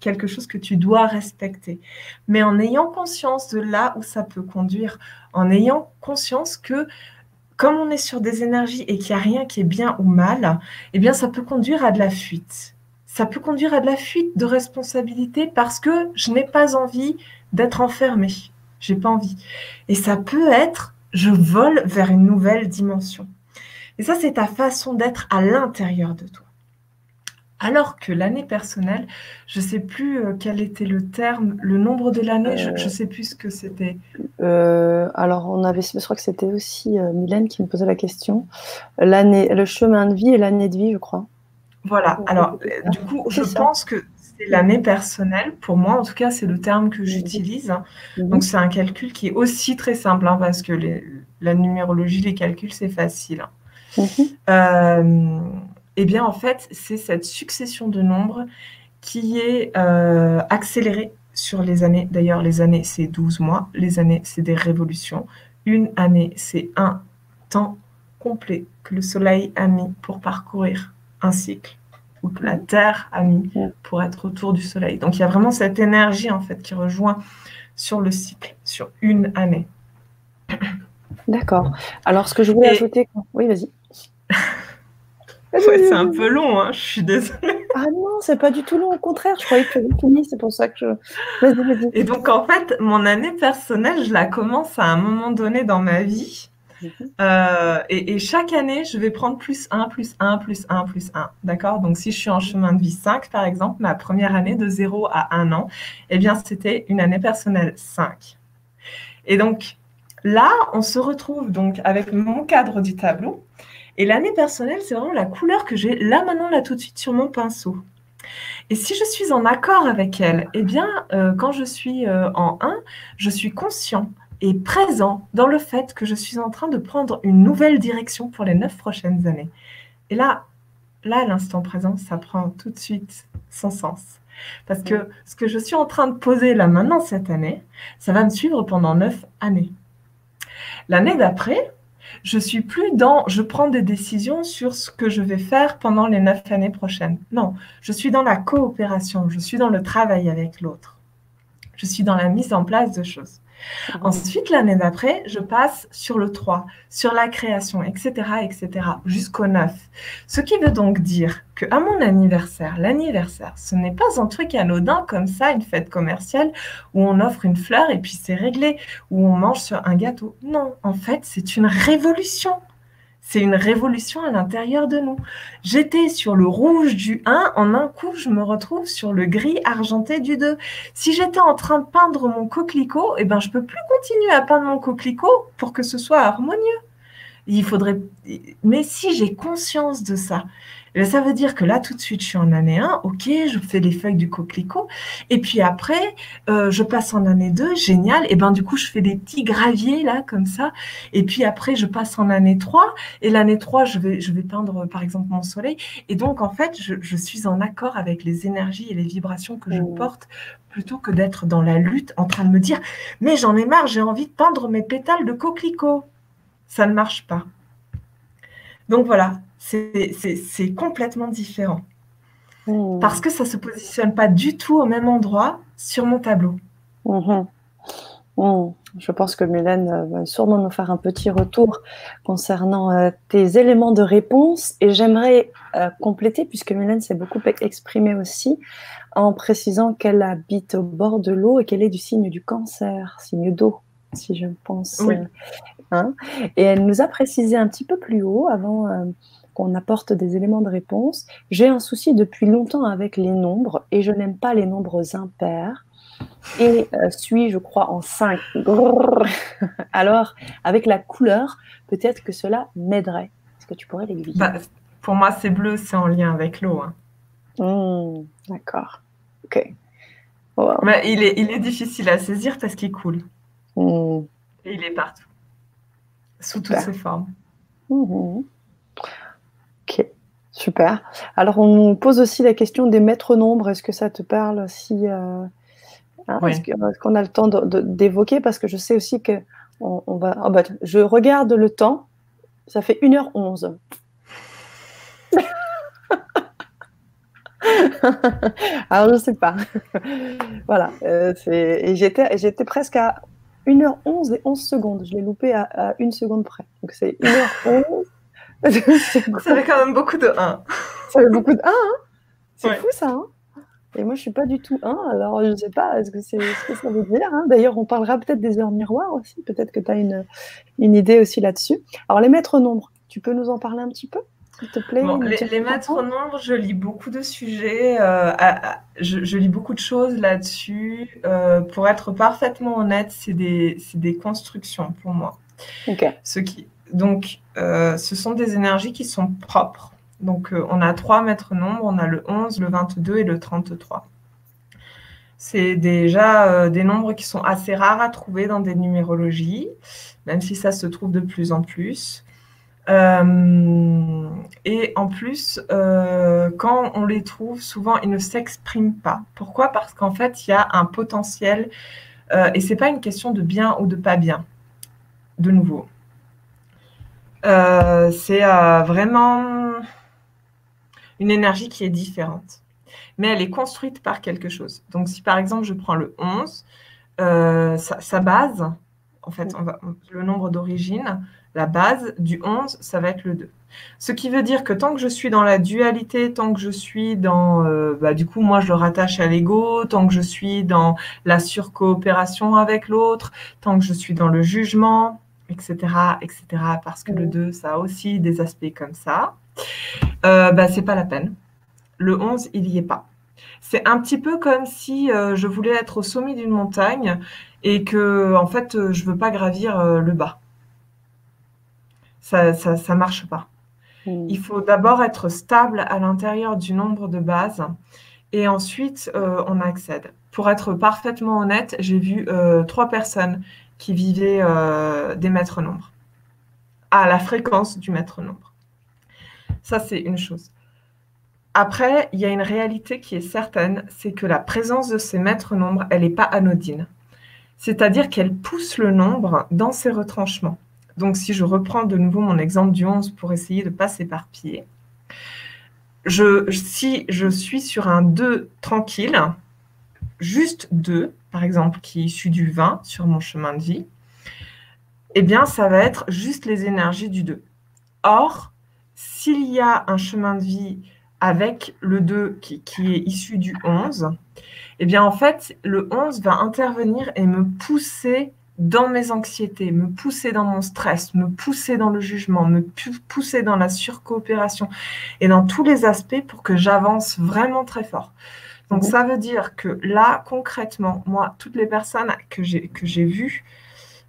quelque chose que tu dois respecter. Mais en ayant conscience de là où ça peut conduire, en ayant conscience que comme on est sur des énergies et qu'il n'y a rien qui est bien ou mal, eh bien, ça peut conduire à de la fuite. Ça peut conduire à de la fuite de responsabilité parce que je n'ai pas envie d'être enfermée. J'ai pas envie. Et ça peut être je vole vers une nouvelle dimension. Et ça, c'est ta façon d'être à l'intérieur de toi. Alors que l'année personnelle, je ne sais plus euh, quel était le terme, le nombre de l'année, je ne euh, sais plus ce que c'était. Euh, alors, on avait, je crois que c'était aussi Mylène qui me posait la question. L'année, le chemin de vie et l'année de vie, je crois. Voilà. Alors, du coup, je pense que c'est l'année personnelle. Pour moi, en tout cas, c'est le terme que j'utilise. Mhm. Donc, c'est un calcul qui est aussi très simple, hein, parce que la numérologie, les calculs, c'est facile. Mhm. Euh, eh bien, en fait, c'est cette succession de nombres qui est euh, accélérée sur les années. D'ailleurs, les années, c'est 12 mois. Les années, c'est des révolutions. Une année, c'est un temps complet que le Soleil a mis pour parcourir un cycle que la Terre a mis pour être autour du Soleil. Donc il y a vraiment cette énergie en fait qui rejoint sur le cycle, sur une année. D'accord. Alors ce que je voulais ajouter, oui, vas-y. c'est un peu long, hein, je suis désolée. Ah non, c'est pas du tout long, au contraire, je croyais que c'était fini, c'est pour ça que je. Vas-y, vas-y. Et donc en fait, mon année personnelle, je la commence à un moment donné dans ma vie. Euh, et, chaque année, je vais prendre plus 1, plus 1, plus 1, plus 1. D'accord? Donc, si je suis en chemin de vie 5, par exemple, ma première année de 0 à 1 an, eh bien, c'était une année personnelle 5. Et donc, là, on se retrouve donc avec mon cadre du tableau. Et l'année personnelle, c'est vraiment la couleur que j'ai là, maintenant, là, tout de suite sur mon pinceau. Et si je suis en accord avec elle, eh bien, euh, quand je suis euh, en 1, je suis conscient et présent dans le fait que je suis en train de prendre une nouvelle direction pour les neuf prochaines années. Et là, là, l'instant présent, ça prend tout de suite son sens. Parce que ce que je suis en train de poser là maintenant cette année, ça va me suivre pendant neuf années. L'année d'après, je suis plus dans je prends des décisions sur ce que je vais faire pendant les neuf années prochaines. Non, je suis dans la coopération, je suis dans le travail avec l'autre. Je suis dans la mise en place de choses. Ensuite, l'année d'après, je passe sur le 3, sur la création, etc., etc., jusqu'au 9. Ce qui veut donc dire que à mon anniversaire, l'anniversaire, ce n'est pas un truc anodin comme ça, une fête commerciale où on offre une fleur et puis c'est réglé, où on mange sur un gâteau. Non, en fait, c'est une révolution. C'est une révolution à l'intérieur de nous. J'étais sur le rouge du 1, en un coup, je me retrouve sur le gris argenté du 2. Si j'étais en train de peindre mon coquelicot, eh ben, je peux plus continuer à peindre mon coquelicot pour que ce soit harmonieux. Il faudrait. Mais si j'ai conscience de ça, Et ça veut dire que là, tout de suite, je suis en année 1, ok, je fais les feuilles du coquelicot, et puis après, euh, je passe en année 2, génial, et ben du coup, je fais des petits graviers là, comme ça, et puis après, je passe en année 3, et l'année 3, je vais, je vais peindre par exemple mon soleil, et donc en fait, je, suis en accord avec les énergies et les vibrations que je mmh. porte plutôt que d'être dans la lutte en train de me dire mais j'en ai marre, j'ai envie de peindre mes pétales de coquelicot. Ça ne marche pas. Donc voilà, c'est complètement différent. Mmh. Parce que ça ne se positionne pas du tout au même endroit sur mon tableau. Mmh. Mmh. Je pense que Mélène euh, va sûrement nous faire un petit retour concernant euh, tes éléments de réponse. Et j'aimerais euh, compléter, puisque Mélène s'est beaucoup exprimée aussi, en précisant qu'elle habite au bord de l'eau et qu'elle est du signe du cancer, signe d'eau, si je pense. Hein. et elle nous a précisé un petit peu plus haut, avant qu'on apporte des éléments de réponse, j'ai un souci depuis longtemps avec les nombres et je n'aime pas les nombres impairs et euh, suis, je crois, en 5. Alors, avec la couleur, peut-être que cela m'aiderait. Est-ce que tu pourrais l'aiguiller bah, Pour moi, c'est bleu, c'est en lien avec l'eau. Hein. Mmh, d'accord. Ok. Mais il, est, il est difficile à saisir parce qu'il coule. Mmh. Et il est partout. Sous toutes ses formes. Mmh. Super. Alors, on nous pose aussi la question des maîtres nombres. Est-ce que ça te parle si euh, Hein, est-ce qu'on a le temps d'évoquer? Parce que je sais aussi que on, va. Oh, bah, je regarde le temps, ça fait 1h11. Alors, je ne sais pas. voilà. Euh, et j'étais presque à 1h11 et 11 secondes. Je l'ai loupé à, à, une seconde près. Donc, c'est 1h11. ça fait quand même beaucoup de 1. Ça fait beaucoup de 1. Hein c'est fou, ça. Hein et moi, je suis pas du tout un, alors je ne sais pas ce que, c'est, ce que ça veut dire. Hein. D'ailleurs, on parlera peut-être des heures miroirs aussi. Peut-être que tu as une, une idée aussi là-dessus. Alors, les maîtres nombres, tu peux nous en parler un petit peu s'il te plaît? Les, maîtres nombres, je lis beaucoup de sujets, euh, je, lis beaucoup de choses là-dessus. Euh, pour être parfaitement honnête, c'est des, des, constructions pour moi. Ok. Ce qui, donc, euh, ce sont des énergies qui sont propres donc, euh, on a trois maîtres nombres, on a le 11, le 22 et le 33. C'est déjà euh, des nombres qui sont assez rares à trouver dans des numérologies, même si ça se trouve de plus en plus. Et en plus, quand on les trouve, souvent, ils ne s'expriment pas. Pourquoi? Parce qu'en fait, il y a un potentiel, et ce n'est pas une question de bien ou de pas bien, de nouveau. C'est vraiment une énergie qui est différente. Mais elle est construite par quelque chose. Donc, si par exemple, je prends le 11, euh, sa, base, en fait, le nombre d'origine, la base du 11, ça va être le 2. Ce qui veut dire que tant que je suis dans la dualité, tant que je suis dans, euh, bah, du coup, moi, je le rattache à l'ego, tant que je suis dans la surcoopération avec l'autre, tant que je suis dans le jugement, etc., etc., parce que le 2, ça a aussi des aspects comme ça euh, bah, c'est pas la peine. Le 11, il n'y est pas. C'est un petit peu comme si euh, je voulais être au sommet d'une montagne et que, en fait, euh, je veux pas gravir euh, le bas. Ça, ça, marche pas. Hmm. Il faut d'abord être stable à l'intérieur du nombre de bases et ensuite on accède. Pour être parfaitement honnête, j'ai vu trois personnes qui vivaient des maîtres nombres à la fréquence du maître nombre. Ça, c'est une chose. Après, il y a une réalité qui est certaine, c'est que la présence de ces maîtres nombres, elle n'est pas anodine. C'est-à-dire qu'elle pousse le nombre dans ses retranchements. Donc, si je reprends de nouveau mon exemple du 11 pour essayer de ne pas s'éparpiller, si je suis sur un 2 tranquille, juste 2, par exemple, qui est issu du 20 sur mon chemin de vie, eh bien, ça va être juste les énergies du 2. Or, s'il y a un chemin de vie avec le 2 qui, est issu du 11, eh bien en fait, le 11 va intervenir et me pousser dans mes anxiétés, me pousser dans mon stress, me pousser dans le jugement, me pousser dans la surcoopération et dans tous les aspects pour que j'avance vraiment très fort. Donc mhm. ça veut dire que là, concrètement, moi, toutes les personnes que j'ai vues,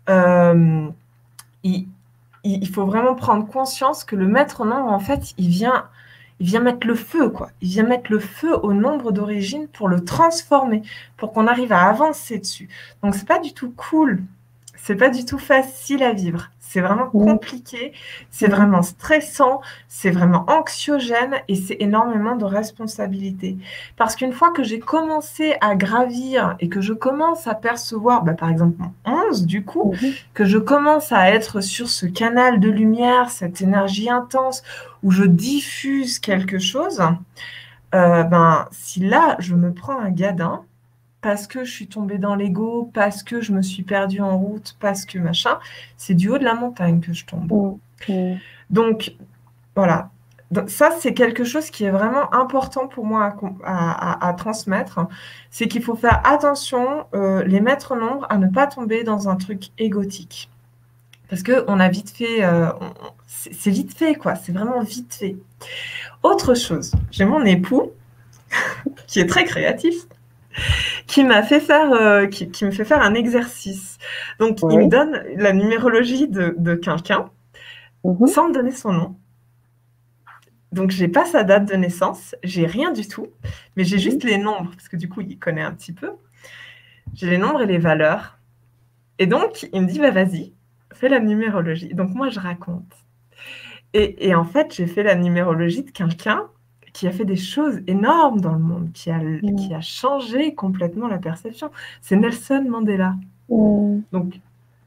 euh, il, faut vraiment prendre conscience que le maître nombre, en fait, il vient, il vient mettre le feu, quoi. Il vient mettre le feu au nombre d'origines pour le transformer, pour qu'on arrive à avancer dessus. Donc, c'est pas du tout cool. C'est pas du tout facile à vivre. C'est vraiment compliqué, c'est vraiment stressant, c'est vraiment anxiogène et c'est énormément de responsabilité. Parce qu'une fois que j'ai commencé à gravir et que je commence à percevoir, bah, par exemple mon 11 du coup, mhm. que je commence à être sur ce canal de lumière, cette énergie intense où je diffuse quelque chose, euh, ben, si là je me prends un gadin, parce que je suis tombée dans l'ego, parce que je me suis perdue en route, parce que machin, c'est du haut de la montagne que je tombe. Donc, voilà. ça, c'est quelque chose qui est vraiment important pour moi à, transmettre. C'est qu'il faut faire attention, euh, les maîtres nombres, à ne pas tomber dans un truc égotique. Parce qu'on a vite fait, euh, c'est vite fait, quoi. C'est vraiment vite fait. Autre chose, j'ai mon époux qui est très créatif qui m'a fait faire, euh, qui, me fait faire un exercice. Donc, il me donne la numérologie de, quelqu'un mhm. sans me donner son nom. Donc, j'ai pas sa date de naissance, j'ai rien du tout, mais j'ai juste mhm. les nombres, parce que du coup, il connaît un petit peu. J'ai les nombres et les valeurs. Et donc, il me dit, bah, vas-y, fais la numérologie. Donc, moi, je raconte. Et, et en fait, j'ai fait la numérologie de quelqu'un qui a fait des choses énormes dans le monde, qui a, mm. qui a changé complètement la perception. C'est Nelson Mandela. Mm. Donc,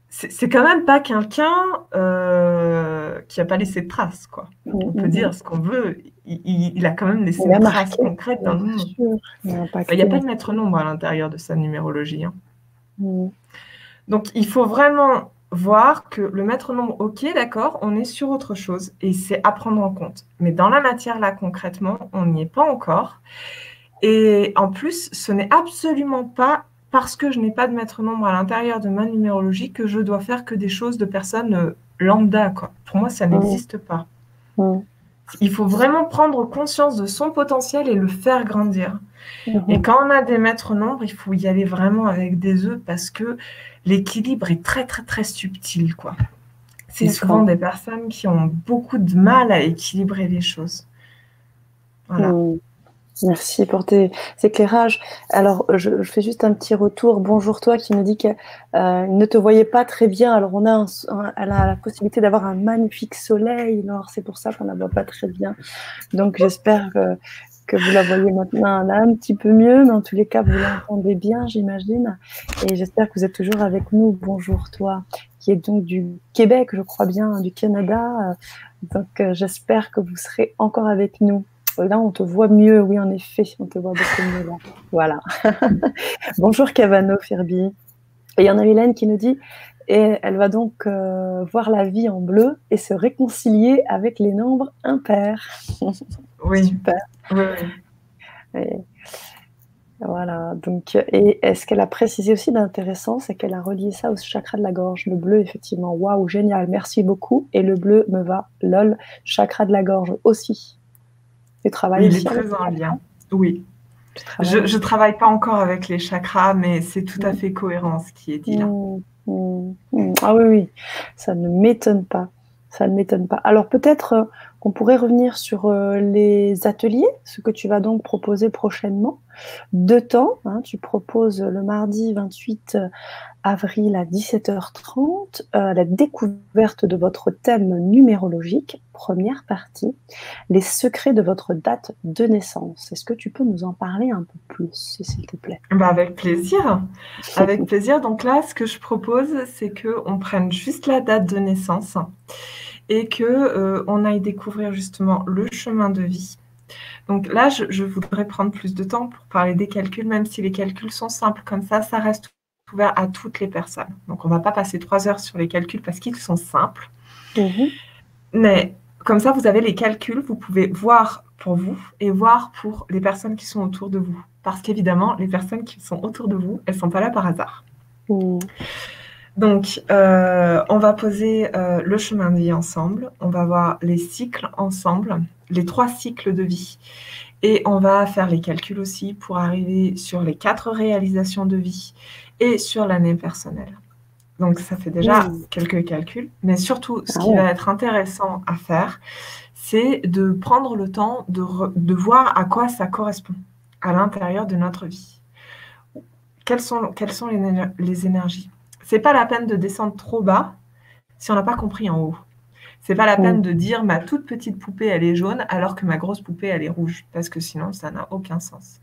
c'est quand même pas quelqu'un euh, qui a pas laissé de traces, quoi. Mm, on peut dire ce qu'on veut. Il, a quand même laissé des traces concrètes dans le monde. Il n'y a, pas de maître nombre à l'intérieur de sa numérologie. Hein. Donc, il faut vraiment voir que le maître nombre, ok, d'accord, on est sur autre chose et c'est à prendre en compte. Mais dans la matière, là, concrètement, on n'y est pas encore. Et en plus, ce n'est absolument pas parce que je n'ai pas de maître nombre à l'intérieur de ma numérologie que je dois faire que des choses de personnes euh, lambda. Quoi. Pour moi, ça n'existe pas. Il faut vraiment prendre conscience de son potentiel et le faire grandir. Mhm. Et quand on a des maîtres nombres, il faut y aller vraiment avec des œufs parce que l'équilibre est très, très, très subtil, quoi. C'est souvent des personnes qui ont beaucoup de mal à équilibrer les choses. Voilà. Hmm. Merci pour tes éclairages. Alors, je, fais juste un petit retour. Bonjour toi qui me dit qu'elle euh, ne te voyait pas très bien. Alors, on a, elle a la possibilité d'avoir un magnifique soleil. Alors, c'est pour ça qu'on ne la voit pas très bien. Donc, j'espère que, que vous la voyez maintenant là, un petit peu mieux, mais en tous les cas, vous l'entendez bien, j'imagine. Et j'espère que vous êtes toujours avec nous. Bonjour toi, qui est donc du Québec, je crois bien, du Canada. Donc euh, j'espère que vous serez encore avec nous. Là, on te voit mieux, oui, en effet, on te voit beaucoup mieux là. Voilà. Bonjour Cavano, Ferbi. Et il y en a Hélène qui nous dit et elle va donc euh, voir la vie en bleu et se réconcilier avec les nombres impairs. Oui. Super. Voilà. Donc, et est-ce qu'elle a précisé aussi d'intéressant, c'est qu'elle a relié ça au chakra de la gorge. Le bleu, effectivement, waouh, génial, merci beaucoup. Et le bleu me va, lol, chakra de la gorge aussi. Tu travailles Il est très en lien. Oui. Je ne travaille pas encore avec les chakras, mais c'est tout à mm. fait cohérent ce qui est dit là. Mm, mm, ah oui, oui, ça ne m'étonne pas. Ça ne m'étonne pas. Alors peut-être euh, qu'on pourrait revenir sur euh, les ateliers, ce que tu vas donc proposer prochainement. Deux temps, hein, tu proposes le mardi 28 avril à 17h30 euh, la découverte de votre thème numérologique, première partie, les secrets de votre date de naissance. Est-ce que tu peux nous en parler un peu plus, s'il te plaît? Bah Avec plaisir. Avec plaisir. Donc là, ce que je propose, c'est qu'on prenne juste la date de naissance et que euh, on aille découvrir justement le chemin de vie. Donc là, je, voudrais prendre plus de temps pour parler des calculs, même si les calculs sont simples comme ça, ça reste ouvert à toutes les personnes. Donc on ne va pas passer trois heures sur les calculs parce qu'ils sont simples. Mhm. Mais comme ça, vous avez les calculs, vous pouvez voir pour vous et voir pour les personnes qui sont autour de vous. Parce qu'évidemment, les personnes qui sont autour de vous, elles ne sont pas là par hasard. Mhm. Donc, euh, on va poser euh, le chemin de vie ensemble, on va voir les cycles ensemble, les trois cycles de vie, et on va faire les calculs aussi pour arriver sur les quatre réalisations de vie et sur l'année personnelle. Donc ça fait déjà quelques calculs. Mais surtout, ce ah qui va être intéressant à faire, c'est de prendre le temps de, de, voir à quoi ça correspond à l'intérieur de notre vie. Quelles sont, quelles sont les, les énergies? C'est pas la peine de descendre trop bas si on n'a pas compris en haut. C'est pas la peine de dire ma toute petite poupée elle est jaune alors que ma grosse poupée elle est rouge parce que sinon ça n'a aucun sens.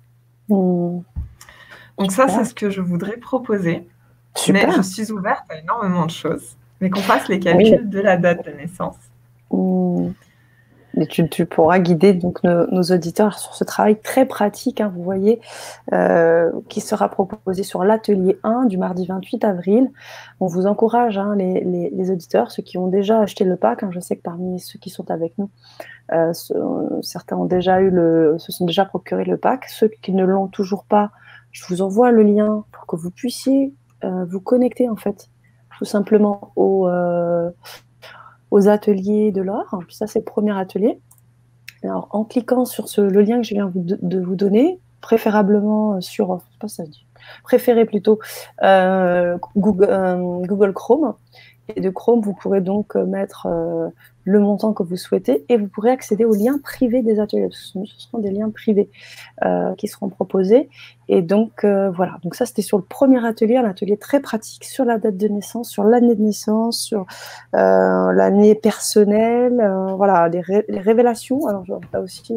Donc ça c'est ce que je voudrais proposer. Mais je suis ouverte à énormément de choses. Mais qu'on fasse les calculs de la date de naissance. Tu, pourras guider donc nos, auditeurs sur ce travail très pratique, hein, vous voyez, euh, qui sera proposé sur l'atelier 1 du mardi 28 avril. On vous encourage, hein, les, auditeurs, ceux qui ont déjà acheté le pack, hein, je sais que parmi ceux qui sont avec nous, euh, certains ont déjà eu le, se sont déjà procuré le pack. Ceux qui ne l'ont toujours pas, je vous envoie le lien pour que vous puissiez euh, vous connecter en fait, tout simplement au aux ateliers de l'or. Ça, c'est le premier atelier. Alors, en cliquant sur le lien que je viens de vous donner, préférablement sur, pas plutôt euh, Google, euh, Google, Chrome. Et de Chrome, vous pourrez donc mettre euh, le montant que vous souhaitez et vous pourrez accéder aux liens privés des ateliers. Ce sont des liens privés euh, qui seront proposés. Et donc, euh, voilà. Donc, ça, c'était sur le premier atelier, un atelier très pratique sur la date de naissance, sur l'année de naissance, sur euh, l'année personnelle, voilà, les, révélations. Alors, as aussi.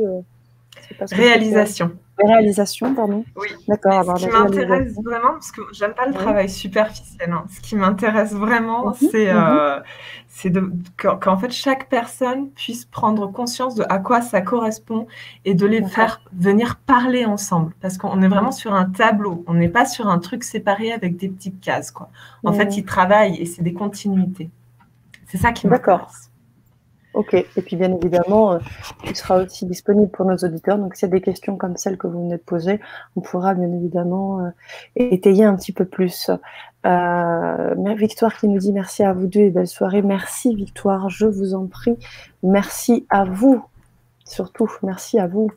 Réalisation. Réalisation, pardon. Oui. D'accord. Ce qui m'intéresse vraiment, parce que j'aime pas le travail superficiel. Hein. Ce qui m'intéresse vraiment, mhm, c'est mhm c'est qu'en fait chaque personne puisse prendre conscience de à quoi ça correspond et de les faire venir parler ensemble parce qu'on est vraiment sur un tableau on n'est pas sur un truc séparé avec des petites cases quoi en fait ils travaillent et c'est des continuités c'est ça qui d'accord Ok, et puis bien évidemment, euh, il sera aussi disponible pour nos auditeurs. Donc, s'il y a des questions comme celles que vous venez de poser, on pourra bien évidemment euh, étayer un petit peu plus. Euh, Victoire qui nous dit merci à vous deux et belle soirée. Merci Victoire, je vous en prie. Merci à vous, surtout, merci à vous.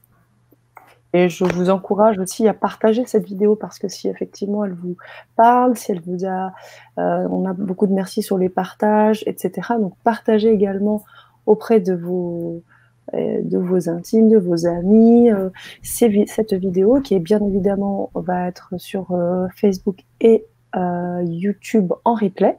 Et je vous encourage aussi à partager cette vidéo parce que si effectivement elle vous parle, si elle vous a, on a beaucoup de merci sur les partages, etc. Donc partagez également auprès de vos, euh, de vos intimes, de vos amis. Euh, cette vidéo qui est bien évidemment va être sur euh, Facebook et YouTube en replay,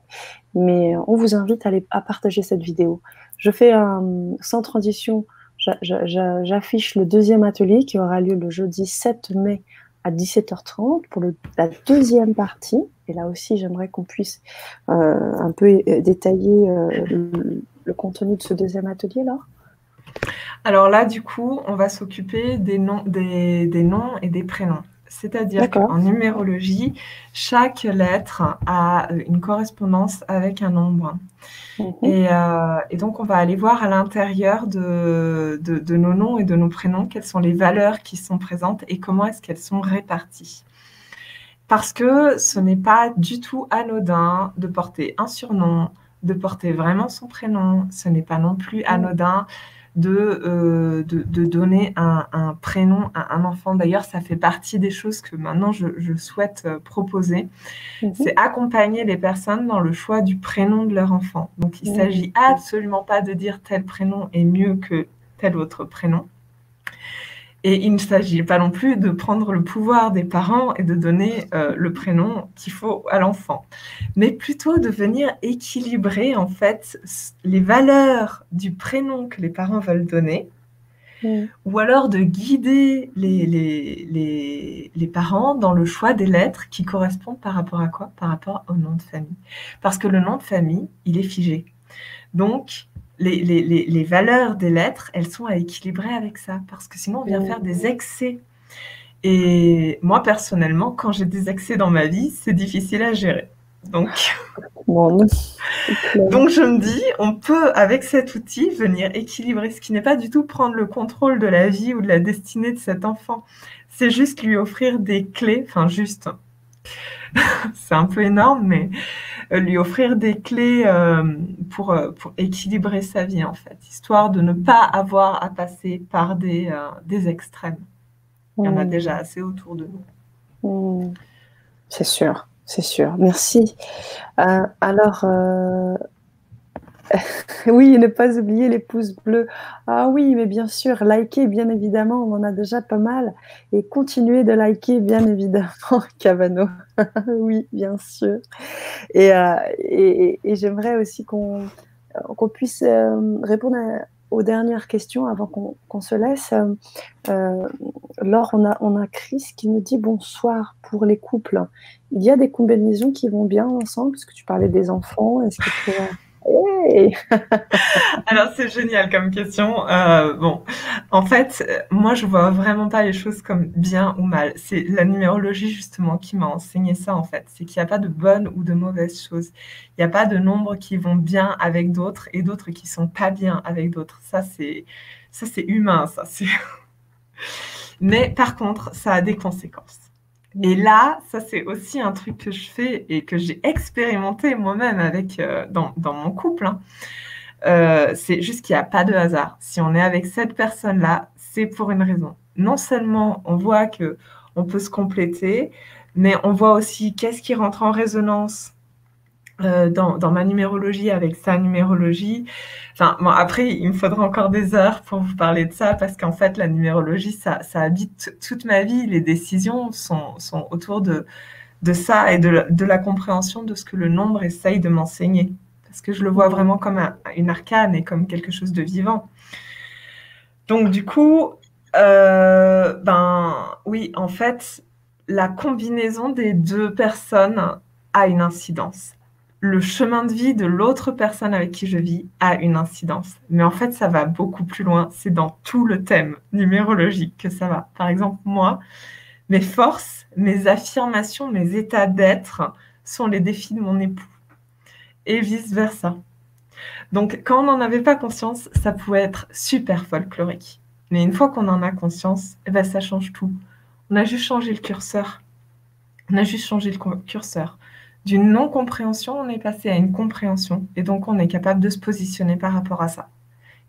mais on vous invite à, aller, à partager cette vidéo. Je fais un, sans transition, j'affiche le deuxième atelier qui aura lieu le jeudi 7 mai à 17h30 pour la deuxième partie. Et là aussi, j'aimerais qu'on puisse un peu détailler le contenu de ce deuxième atelier-là Alors là, du coup, on va s'occuper des noms, des, noms et des prénoms. C'est-à-dire qu'en numérologie, chaque lettre a une correspondance avec un nombre. Mhm. Euh, et, donc, on va aller voir à l'intérieur de, de, nos noms et de nos prénoms quelles sont les valeurs qui sont présentes et comment est-ce qu'elles sont réparties. Parce que ce n'est pas du tout anodin de porter un surnom, de porter vraiment son prénom. Ce n'est pas non plus anodin de, euh, de, donner un, prénom à un enfant. D'ailleurs, ça fait partie des choses que maintenant je, souhaite euh, proposer. Mhm. C'est accompagner les personnes dans le choix du prénom de leur enfant. Donc, il ne s'agit absolument pas de dire tel prénom est mieux que tel autre prénom. Et il ne s'agit pas non plus de prendre le pouvoir des parents et de donner euh, le prénom qu'il faut à l'enfant, mais plutôt de venir équilibrer en fait les valeurs du prénom que les parents veulent donner, mm. ou alors de guider les, les, les, les, parents dans le choix des lettres qui correspondent par rapport à quoi? Par rapport au nom de famille. Parce que le nom de famille, il est figé. Donc, les, valeurs des lettres, elles sont à équilibrer avec ça, parce que sinon on vient faire des excès. Et moi, personnellement, quand j'ai des excès dans ma vie, c'est difficile à gérer. Donc, donc je me dis, on peut, avec cet outil, venir équilibrer ce qui n'est pas du tout prendre le contrôle de la vie ou de la destinée de cet enfant. C'est juste lui offrir des clés, enfin juste, c'est un peu énorme, mais euh, lui offrir des clés euh, pour, euh, pour équilibrer sa vie, en fait, histoire de ne pas avoir à passer par des, des extrêmes. Il y en a mmh. déjà assez autour de nous. Mmh. C'est sûr. C'est sûr, merci. Euh, alors, euh, oui, ne pas oublier les pouces bleus. Ah oui, mais bien sûr, liker, bien évidemment, on en a déjà pas mal. Et continuer de liker, bien évidemment, Cavano. oui, bien sûr. Et, euh, j'aimerais aussi qu'on puisse répondre aux dernières questions avant qu'on se laisse. Laure, on a, Chris qui nous dit bonsoir pour les couples il y a des combinaisons qui vont bien ensemble, parce que tu parlais des enfants. Est-ce Alors c'est génial comme question. Euh, bon, en fait, moi je vois vraiment pas les choses comme bien ou mal. C'est la numérologie justement qui m'a enseigné ça en fait. C'est qu'il n'y a pas de bonnes ou de mauvaises choses. Il n'y a pas de nombres qui vont bien avec d'autres et d'autres qui sont pas bien avec d'autres. Ça c'est ça c'est humain, ça. Mais par contre, ça a des conséquences. Et là, ça c'est aussi un truc que je fais et que j'ai expérimenté moi-même avec euh, dans, dans, mon couple. Hein. Euh, c'est juste qu'il n'y a pas de hasard. Si on est avec cette personne-là, c'est pour une raison. Non seulement on voit que on peut se compléter, mais on voit aussi qu'est-ce qui rentre en résonance euh, dans, ma numérologie avec sa numérologie. Enfin, après, il me faudra encore des heures pour vous parler de ça parce qu'en fait, la numérologie, ça, habite toute ma vie. Les décisions sont, sont autour de, ça et de la, compréhension de ce que le nombre essaye de m'enseigner. Parce que je le vois vraiment comme un, une arcane et comme quelque chose de vivant. Donc, du coup, euh, ben oui, en fait, la combinaison des deux personnes a une incidence le chemin de vie de l'autre personne avec qui je vis a une incidence. Mais en fait, ça va beaucoup plus loin. C'est dans tout le thème numérologique que ça va. Par exemple, moi, mes forces, mes affirmations, mes états d'être sont les défis de mon époux. Et vice-versa. Donc, quand on n'en avait pas conscience, ça pouvait être super folklorique. Mais une fois qu'on en a conscience, eh ben, ça change tout. On a juste changé le curseur. On a juste changé le curseur. D'une non-compréhension, on est passé à une compréhension. Et donc, on est capable de se positionner par rapport à ça.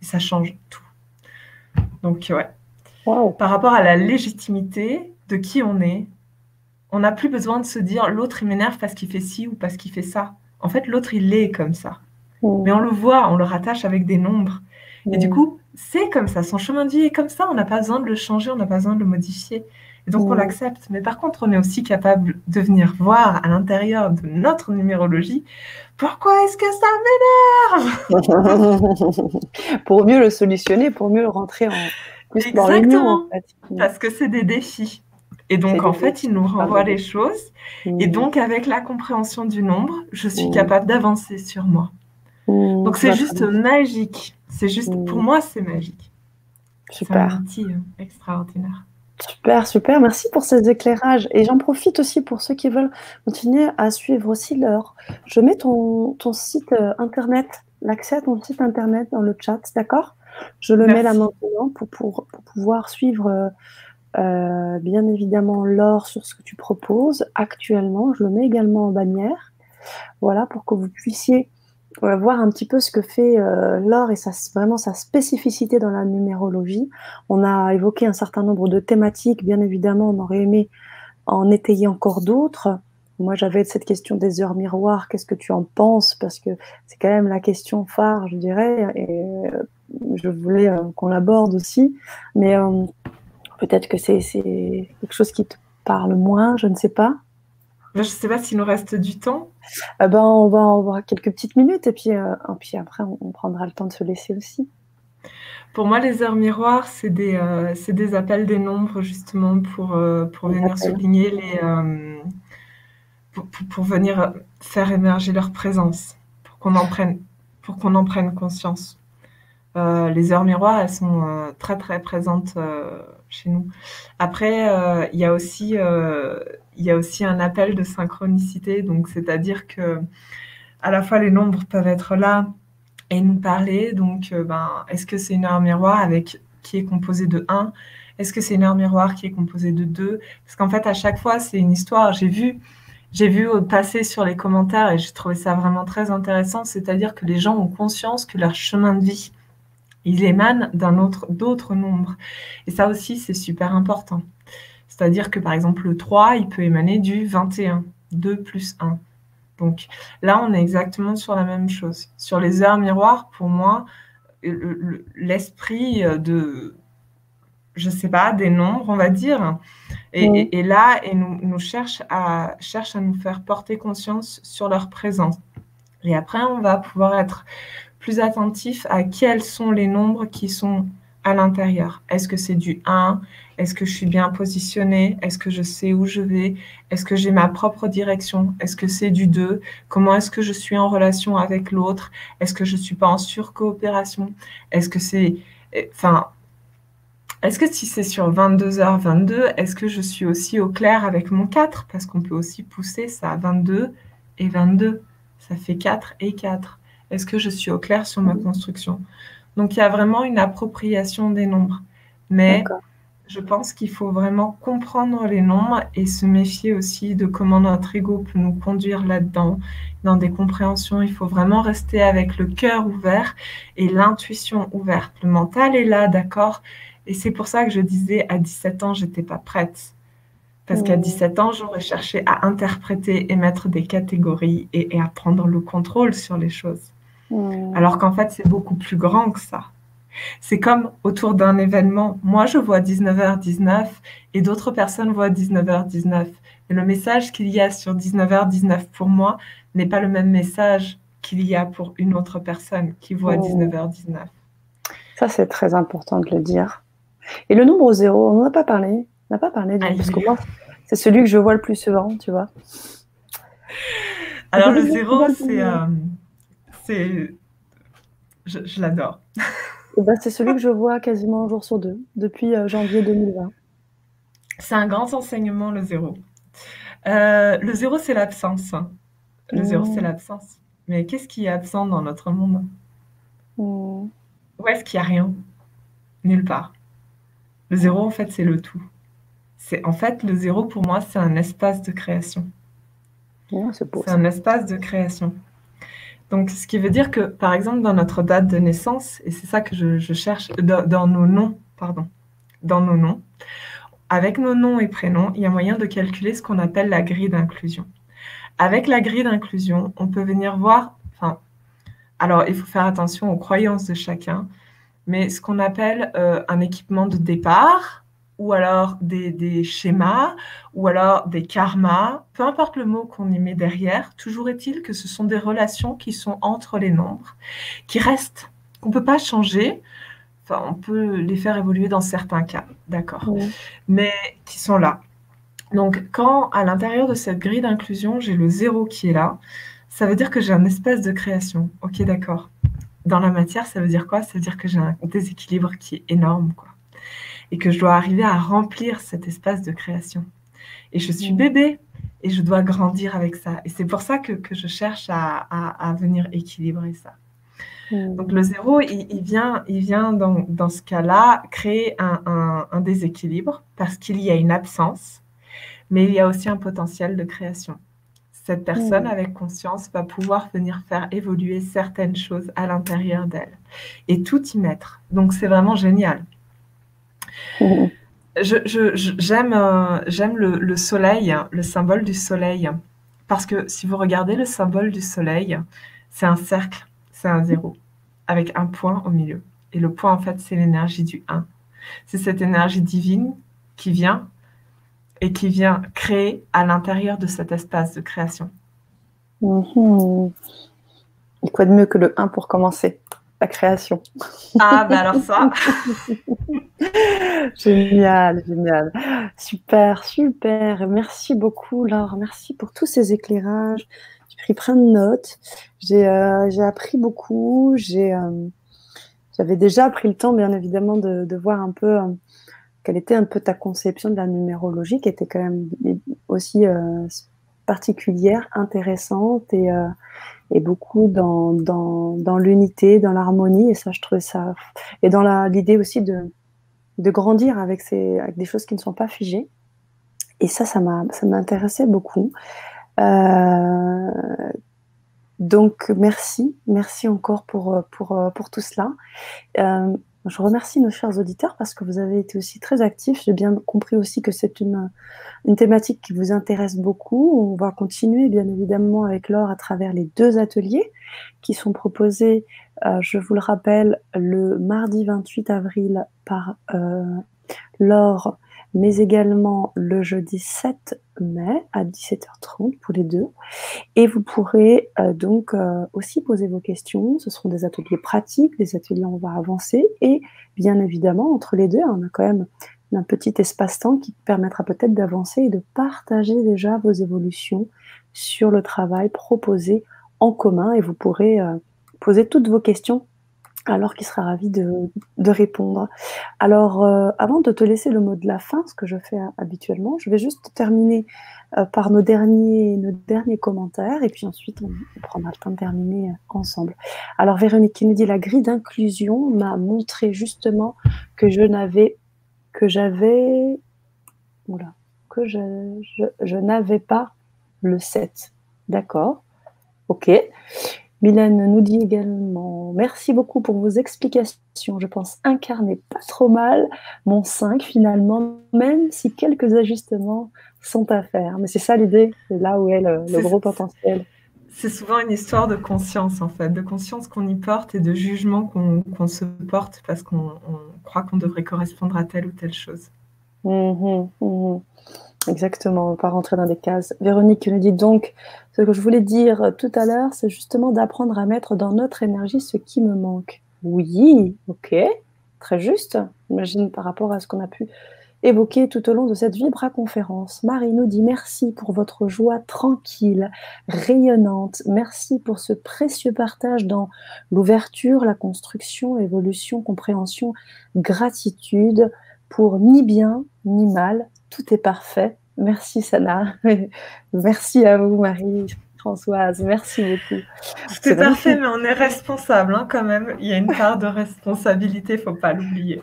Et ça change tout. Donc, ouais. Par rapport à la légitimité de qui on est, on n'a plus besoin de se dire l'autre, il m'énerve parce qu'il fait ci ou parce qu'il fait ça. En fait, l'autre, il est comme ça. Mm. Mais on le voit, on le rattache avec des nombres. Et du mm. coup, c'est comme ça. Son chemin de vie est comme ça. On n'a pas besoin de le changer, on n'a pas besoin de le modifier. Et donc, on l'accepte. Mais par contre, on est aussi capable de venir voir à l'intérieur de notre numérologie pourquoi est-ce que ça m'énerve Pour mieux le solutionner, pour mieux le rentrer en plus Exactement. Parce que c'est des défis. Et donc, en fait, il nous renvoie les choses. Et donc, avec la compréhension du nombre, je suis capable d'avancer sur moi. Donc, c'est juste magique. C'est juste, pour moi, c'est magique. Super. C'est un outil euh, extraordinaire. Super, super. Merci pour ces éclairages. Et j'en profite aussi pour ceux qui veulent continuer à suivre aussi leur. Je mets ton, ton site euh, internet, l'accès à ton site internet dans le chat, d'accord? Je le mets là maintenant pour, pour, pouvoir suivre euh, euh, bien évidemment l'or sur ce que tu proposes actuellement. Je le mets également en bannière. Voilà, pour que vous puissiez voir un petit peu ce que fait euh, l'or et sa, vraiment sa spécificité dans la numérologie. On a évoqué un certain nombre de thématiques, bien évidemment, on aurait aimé en étayer encore d'autres. Moi, j'avais cette question des heures miroirs, qu'est-ce que tu en penses? Parce que c'est quand même la question phare, je dirais, et euh, je voulais euh, qu'on l'aborde aussi. Mais peut-être que c'est quelque chose qui te parle moins, je ne sais pas. Je ne sais pas s'il nous reste du temps. Eh ben, on va avoir quelques petites minutes et puis, euh, puis après, on, prendra le temps de se laisser aussi. Pour moi, les heures miroirs, c'est des, euh, des appels des nombres justement pour, euh, pour venir souligner les. Pour, pour, venir faire émerger leur présence, pour qu'on en prenne, pour qu'on en prenne conscience. les heures miroirs, elles sont très très présentes chez nous. Après, il y a aussi il y a aussi un appel de synchronicité, donc c'est-à-dire que à la fois les nombres peuvent être là et nous parler. Donc, euh, ben, est-ce que c'est une heure miroir avec qui est composée de 1 Est-ce que c'est une heure miroir qui est composée de 2 Parce qu'en fait, à chaque fois, c'est une histoire. J'ai vu, j'ai vu passer sur les commentaires et j'ai trouvé ça vraiment très intéressant. C'est-à-dire que les gens ont conscience que leur chemin de vie, il émane d'un autre, d'autres nombres. Et ça aussi, c'est super important. C'est-à-dire que par exemple le 3, il peut émaner du 21, 2 plus 1. Donc là, on est exactement sur la même chose. Sur les heures miroirs, pour moi, l'esprit de, je sais pas, des nombres, on va dire, et, là, et nous, nous cherche, à, cherche à nous faire porter conscience sur leur présence. Et après, on va pouvoir être plus attentif à quels sont les nombres qui sont à l'intérieur. Est-ce que c'est du 1 Est-ce que je suis bien positionnée? Est-ce que je sais où je vais? Est-ce que j'ai ma propre direction? Est-ce que c'est du 2 Comment est-ce que je suis en relation avec l'autre? Est-ce que je ne suis pas en surcoopération? Est-ce que c'est... Enfin, est-ce que si c'est sur 22h22, est-ce que je suis aussi au clair avec mon 4 Parce qu'on peut aussi pousser ça à 22 et 22. Ça fait 4 et 4. Est-ce que je suis au clair sur ma construction? Donc il y a vraiment une appropriation des nombres. Mais je pense qu'il faut vraiment comprendre les nombres et se méfier aussi de comment notre ego peut nous conduire là-dedans, dans des compréhensions. Il faut vraiment rester avec le cœur ouvert et l'intuition ouverte. Le mental est là, d'accord? Et c'est pour ça que je disais à 17 ans, j'étais pas prête. Parce qu'à 17 ans, j'aurais cherché à interpréter et mettre des catégories et à prendre le contrôle sur les choses. Hmm. Alors qu'en fait, c'est beaucoup plus grand que ça. C'est comme autour d'un événement. Moi, je vois 19h19 et d'autres personnes voient 19h19. Et le message qu'il y a sur 19h19 pour moi n'est pas le même message qu'il y a pour une autre personne qui voit 19h19. Ça, c'est très important de le dire. Et le nombre zéro, on n'en a pas parlé. On n'a pas parlé de parce que moi, c'est celui que je vois le plus souvent, tu vois. Alors, le zéro, c'est c'est. Je, l'adore. Eh ben, c'est celui que je vois quasiment un jour sur deux, depuis euh, janvier 2020. C'est un grand enseignement, le zéro. Euh, le zéro, c'est l'absence. Le zéro, c'est mmh. l'absence. Mais qu'est-ce qui est absent dans notre monde? Mmh. Où est-ce qu'il n'y a rien? Nulle part. Le zéro, en fait, c'est le tout. C'est en fait le zéro pour moi, c'est un espace de création. c'est un espace de création. Donc, ce qui veut dire que, par exemple, dans notre date de naissance, et c'est ça que je, cherche, dans, nos noms, pardon, dans nos noms, avec nos noms et prénoms, il y a moyen de calculer ce qu'on appelle la grille d'inclusion. Avec la grille d'inclusion, on peut venir voir, enfin, alors il faut faire attention aux croyances de chacun, mais ce qu'on appelle euh, un équipement de départ, ou alors des, schémas, ou alors des karmas, peu importe le mot qu'on y met derrière, toujours est-il que ce sont des relations qui sont entre les nombres, qui restent, qu'on ne peut pas changer, enfin on peut les faire évoluer dans certains cas, d'accord, mais qui sont là. Donc quand à l'intérieur de cette grille d'inclusion, j'ai le zéro qui est là, ça veut dire que j'ai un espace de création, ok d'accord. Dans la matière, ça veut dire quoi? Ça veut dire que j'ai un déséquilibre qui est énorme, quoi et que je dois arriver à remplir cet espace de création. Et je suis mm. bébé et je dois grandir avec ça. Et c'est pour ça que, que je cherche à, à, venir équilibrer ça. Mm. Donc le zéro, il, vient, il vient dans, dans ce cas-là créer un, un, déséquilibre parce qu'il y a une absence, mais il y a aussi un potentiel de création. Cette personne mm. avec conscience va pouvoir venir faire évoluer certaines choses à l'intérieur d'elle et tout y mettre. Donc c'est vraiment génial. J'aime euh, le, soleil, le symbole du soleil, parce que si vous regardez le symbole du soleil, c'est un cercle, c'est un zéro, avec un point au milieu. Et le point, en fait, c'est l'énergie du 1. C'est cette énergie divine qui vient et qui vient créer à l'intérieur de cet espace de création. Mhm. Et quoi de mieux que le 1 pour commencer? La création. Ah, ben alors ça. génial, génial. Super, super. Merci beaucoup, Laure. Merci pour tous ces éclairages. J'ai pris plein de notes. J'ai euh, appris beaucoup. Euh, j'avais déjà pris le temps, bien évidemment, de, voir un peu euh, quelle était un peu ta conception de la numérologie, qui était quand même aussi particulière, intéressante et et beaucoup dans, dans, dans l'unité, dans l'harmonie. Et ça, je trouvais ça. Et dans l'idée aussi de, de grandir avec, ces, avec des choses qui ne sont pas figées. Et ça, ça m'intéressait beaucoup. Euh, donc, merci. Merci encore pour, pour, pour tout cela. Euh, Je remercie nos chers auditeurs parce que vous avez été aussi très actifs. J'ai bien compris aussi que c'est une, une thématique qui vous intéresse beaucoup. On va continuer bien évidemment avec Laure à travers les deux ateliers qui sont proposés, euh, je vous le rappelle, le mardi 28 avril par euh, Laure mais également le jeudi 7 mai à 17h30 pour les deux. Et vous pourrez euh, donc euh, aussi poser vos questions. Ce seront des ateliers pratiques, des ateliers où on va avancer. Et bien évidemment, entre les deux, on a quand même un petit espace-temps qui permettra peut-être d'avancer et de partager déjà vos évolutions sur le travail proposé en commun. Et vous pourrez euh, poser toutes vos questions alors qui sera ravi de, répondre. Alors, euh, avant de te laisser le mot de la fin, ce que je fais habituellement, je vais juste terminer euh, par nos derniers, nos derniers commentaires, et puis ensuite on, prendra le temps de terminer euh, ensemble. Alors, Véronique qui nous dit la grille d'inclusion m'a montré justement que je n'avais, que j'avais, oula, que je, je n'avais pas le 7. D'accord. Ok. Mylène nous dit également Merci beaucoup pour vos explications. Je pense incarner pas trop mal mon 5 finalement, même si quelques ajustements sont à faire. Mais c'est ça l'idée, c'est là où est le, gros potentiel. C'est souvent une histoire de conscience en fait, de conscience qu'on y porte et de jugement qu'on se porte parce qu'on croit qu'on devrait correspondre à telle ou telle chose. Mmh mmh Exactement, pas rentrer dans des cases. Véronique nous dit donc, ce que je voulais dire tout à l'heure, c'est justement d'apprendre à mettre dans notre énergie ce qui me manque. Oui, ok, très juste, imagine par rapport à ce qu'on a pu évoquer tout au long de cette vibra-conférence. Marie nous dit merci pour votre joie tranquille, rayonnante. Merci pour ce précieux partage dans l'ouverture, la construction, l'évolution, compréhension, gratitude pour ni bien ni mal, tout est parfait. Merci Sana. Merci à vous Marie. Françoise, merci beaucoup. Tout est parfait, mais on est responsable hein, quand même. Il y a une part de responsabilité, faut pas l'oublier.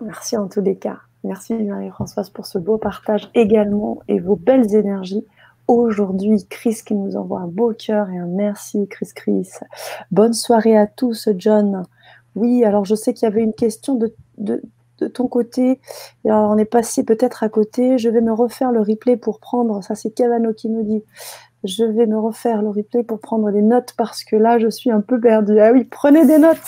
Merci en tous les cas. Merci Marie-Françoise pour ce beau partage également et vos belles énergies. Aujourd'hui, Chris qui nous envoie un beau cœur et un merci Chris Chris. Bonne soirée à tous, John. Oui, alors je sais qu'il y avait une question de, de de ton côté. alors, on est passé peut-être à côté. Je vais me refaire le replay pour prendre. Ça, c'est Cavano qui nous dit. Je vais me refaire le replay pour prendre les notes parce que là, je suis un peu perdue. Ah oui, prenez des notes.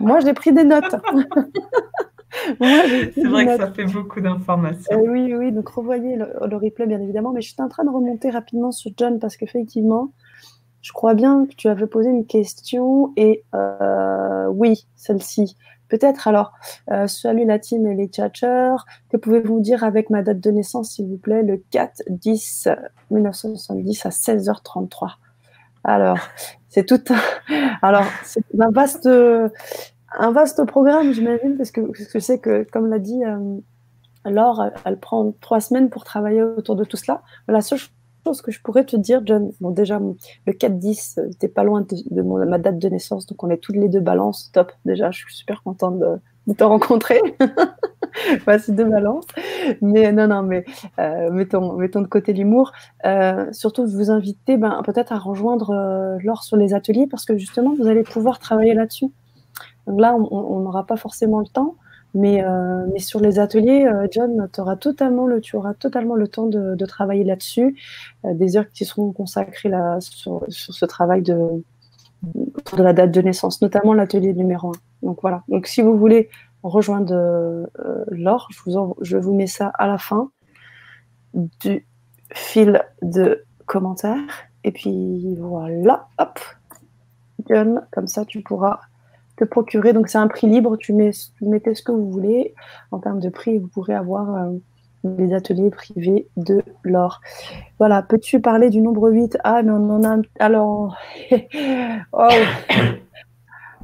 Moi, j'ai pris des notes. c'est vrai que ça fait beaucoup d'informations. Euh, oui, oui, donc revoyez le, replay, bien évidemment. Mais je suis en train de remonter rapidement sur John parce qu'effectivement, je crois bien que tu avais posé une question et euh, oui, celle-ci. Peut-être alors, euh, salut la team et les tchatchers, que pouvez-vous dire avec ma date de naissance, s'il vous plaît, le 4 10 1970 à 16h33 Alors, c'est tout alors, c'est un vaste, un vaste programme, j'imagine, parce que, parce que c'est que, comme l'a dit euh, Laure, elle prend trois semaines pour travailler autour de tout cela. La seule chose que je pourrais te dire, John, bon, déjà, le 4-10, t'es pas loin de, ma date de naissance, donc on est toutes les deux balances, top. Déjà, je suis super contente de, te rencontrer. Voici deux balances. Mais non, non, mais euh, mettons, mettons de côté l'humour. Euh, surtout, vous inviter ben, peut-être à rejoindre euh, Laure sur les ateliers, parce que justement, vous allez pouvoir travailler là-dessus. Donc là, on n'aura pas forcément le temps. Mais, euh, mais sur les ateliers, euh, John, auras totalement le, tu auras totalement le temps de, travailler là-dessus, euh, des heures qui seront consacrées sur, sur, ce travail de, de la date de naissance, notamment l'atelier numéro 1. Donc voilà. Donc si vous voulez rejoindre Laure, je vous, je vous mets ça à la fin du fil de commentaires. Et puis voilà, hop, John, comme ça tu pourras procurer. Donc c'est un prix libre, tu, mets, mettez ce que vous voulez. En termes de prix, vous pourrez avoir euh, les ateliers privés de l'or. Voilà, peux-tu parler du nombre 8 Ah, mais on en a... Alors... oh.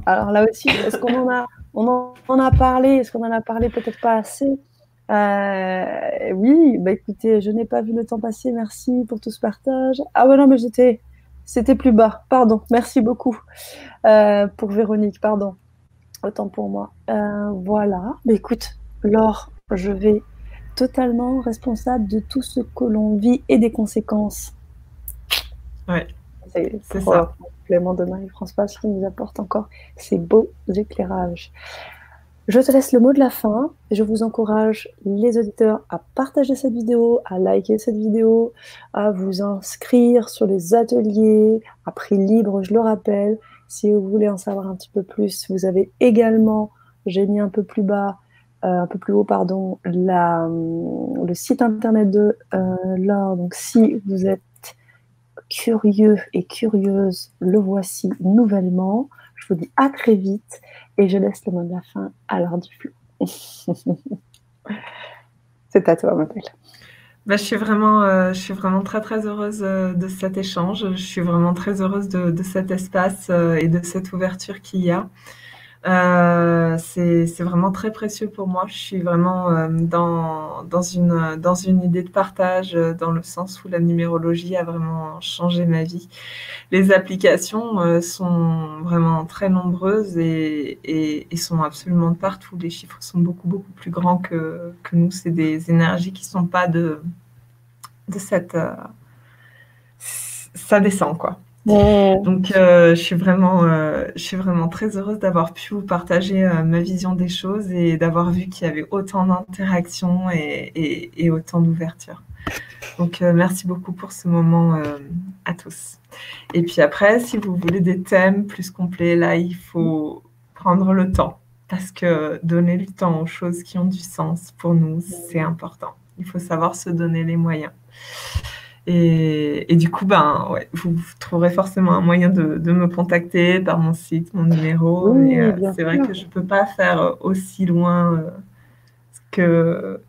Alors là aussi, est-ce qu'on en a... On en, a parlé, est-ce qu'on en a parlé peut-être pas assez? Euh, oui, bah écoutez, je n'ai pas vu le temps passer. Merci pour tout ce partage. Ah ouais, non, mais j'étais, c'était plus bas. Pardon. Merci beaucoup euh, pour Véronique. Pardon. Autant pour moi. Euh, voilà. Mais écoute, Laure, je vais totalement responsable de tout ce que l'on vit et des conséquences. Ouais. C'est ça. Clément de Marie-Françoise qui nous apporte encore ces beaux éclairages. Je te laisse le mot de la fin. Je vous encourage, les auditeurs, à partager cette vidéo, à liker cette vidéo, à vous inscrire sur les ateliers à prix libre, je le rappelle. Si vous voulez en savoir un petit peu plus, vous avez également, j'ai mis un peu plus bas, euh, un peu plus haut, pardon, la, le site internet de euh, Laure. Donc, si vous êtes curieux et curieuse, le voici nouvellement. Je vous dis à très vite et je laisse le mot de la fin à l'heure du flou. C'est à toi, ma belle. Bah, je, suis vraiment, euh, je suis vraiment très très heureuse euh, de cet échange. Je suis vraiment très heureuse de, cet espace euh, et de cette ouverture qu'il y a. Euh, c'est vraiment très précieux pour moi. Je suis vraiment euh, dans, une, idée de partage, euh, dans le sens où la numérologie a vraiment changé ma vie. Les applications sont vraiment très nombreuses et, sont absolument de partout. Les chiffres sont beaucoup, beaucoup plus grands que, que nous. C'est des énergies qui ne sont pas de, de cette... ça descend, quoi. Donc, euh, je, suis vraiment, euh, je suis vraiment très heureuse d'avoir pu vous partager euh, ma vision des choses et d'avoir vu qu'il y avait autant d'interactions et, et, autant d'ouverture. Donc, merci beaucoup pour ce moment à tous. Et puis après, si vous voulez des thèmes plus complets, là, il faut prendre le temps parce que donner le temps aux choses qui ont du sens pour nous, c'est important. Il faut savoir se donner les moyens. Et, du coup, ben, ouais, vous, trouverez forcément un moyen de, me contacter par mon site, mon numéro. Euh, c'est vrai que je ne peux pas faire aussi loin euh, que,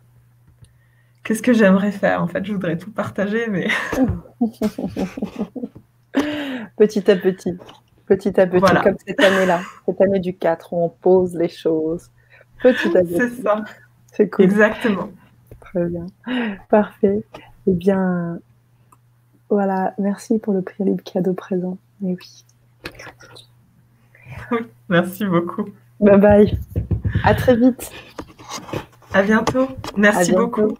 que ce que j'aimerais faire. En fait, je voudrais tout partager, mais. petit à petit. Petit à petit, comme cette année-là, cette année du 4, où on pose les choses. Petit à petit. C'est ça. C'est cool. Exactement. Très bien. Parfait. Eh bien, voilà, merci pour le prix libre cadeau présent. Mais oui. Merci beaucoup. Bye bye. À très vite. À bientôt. Merci beaucoup.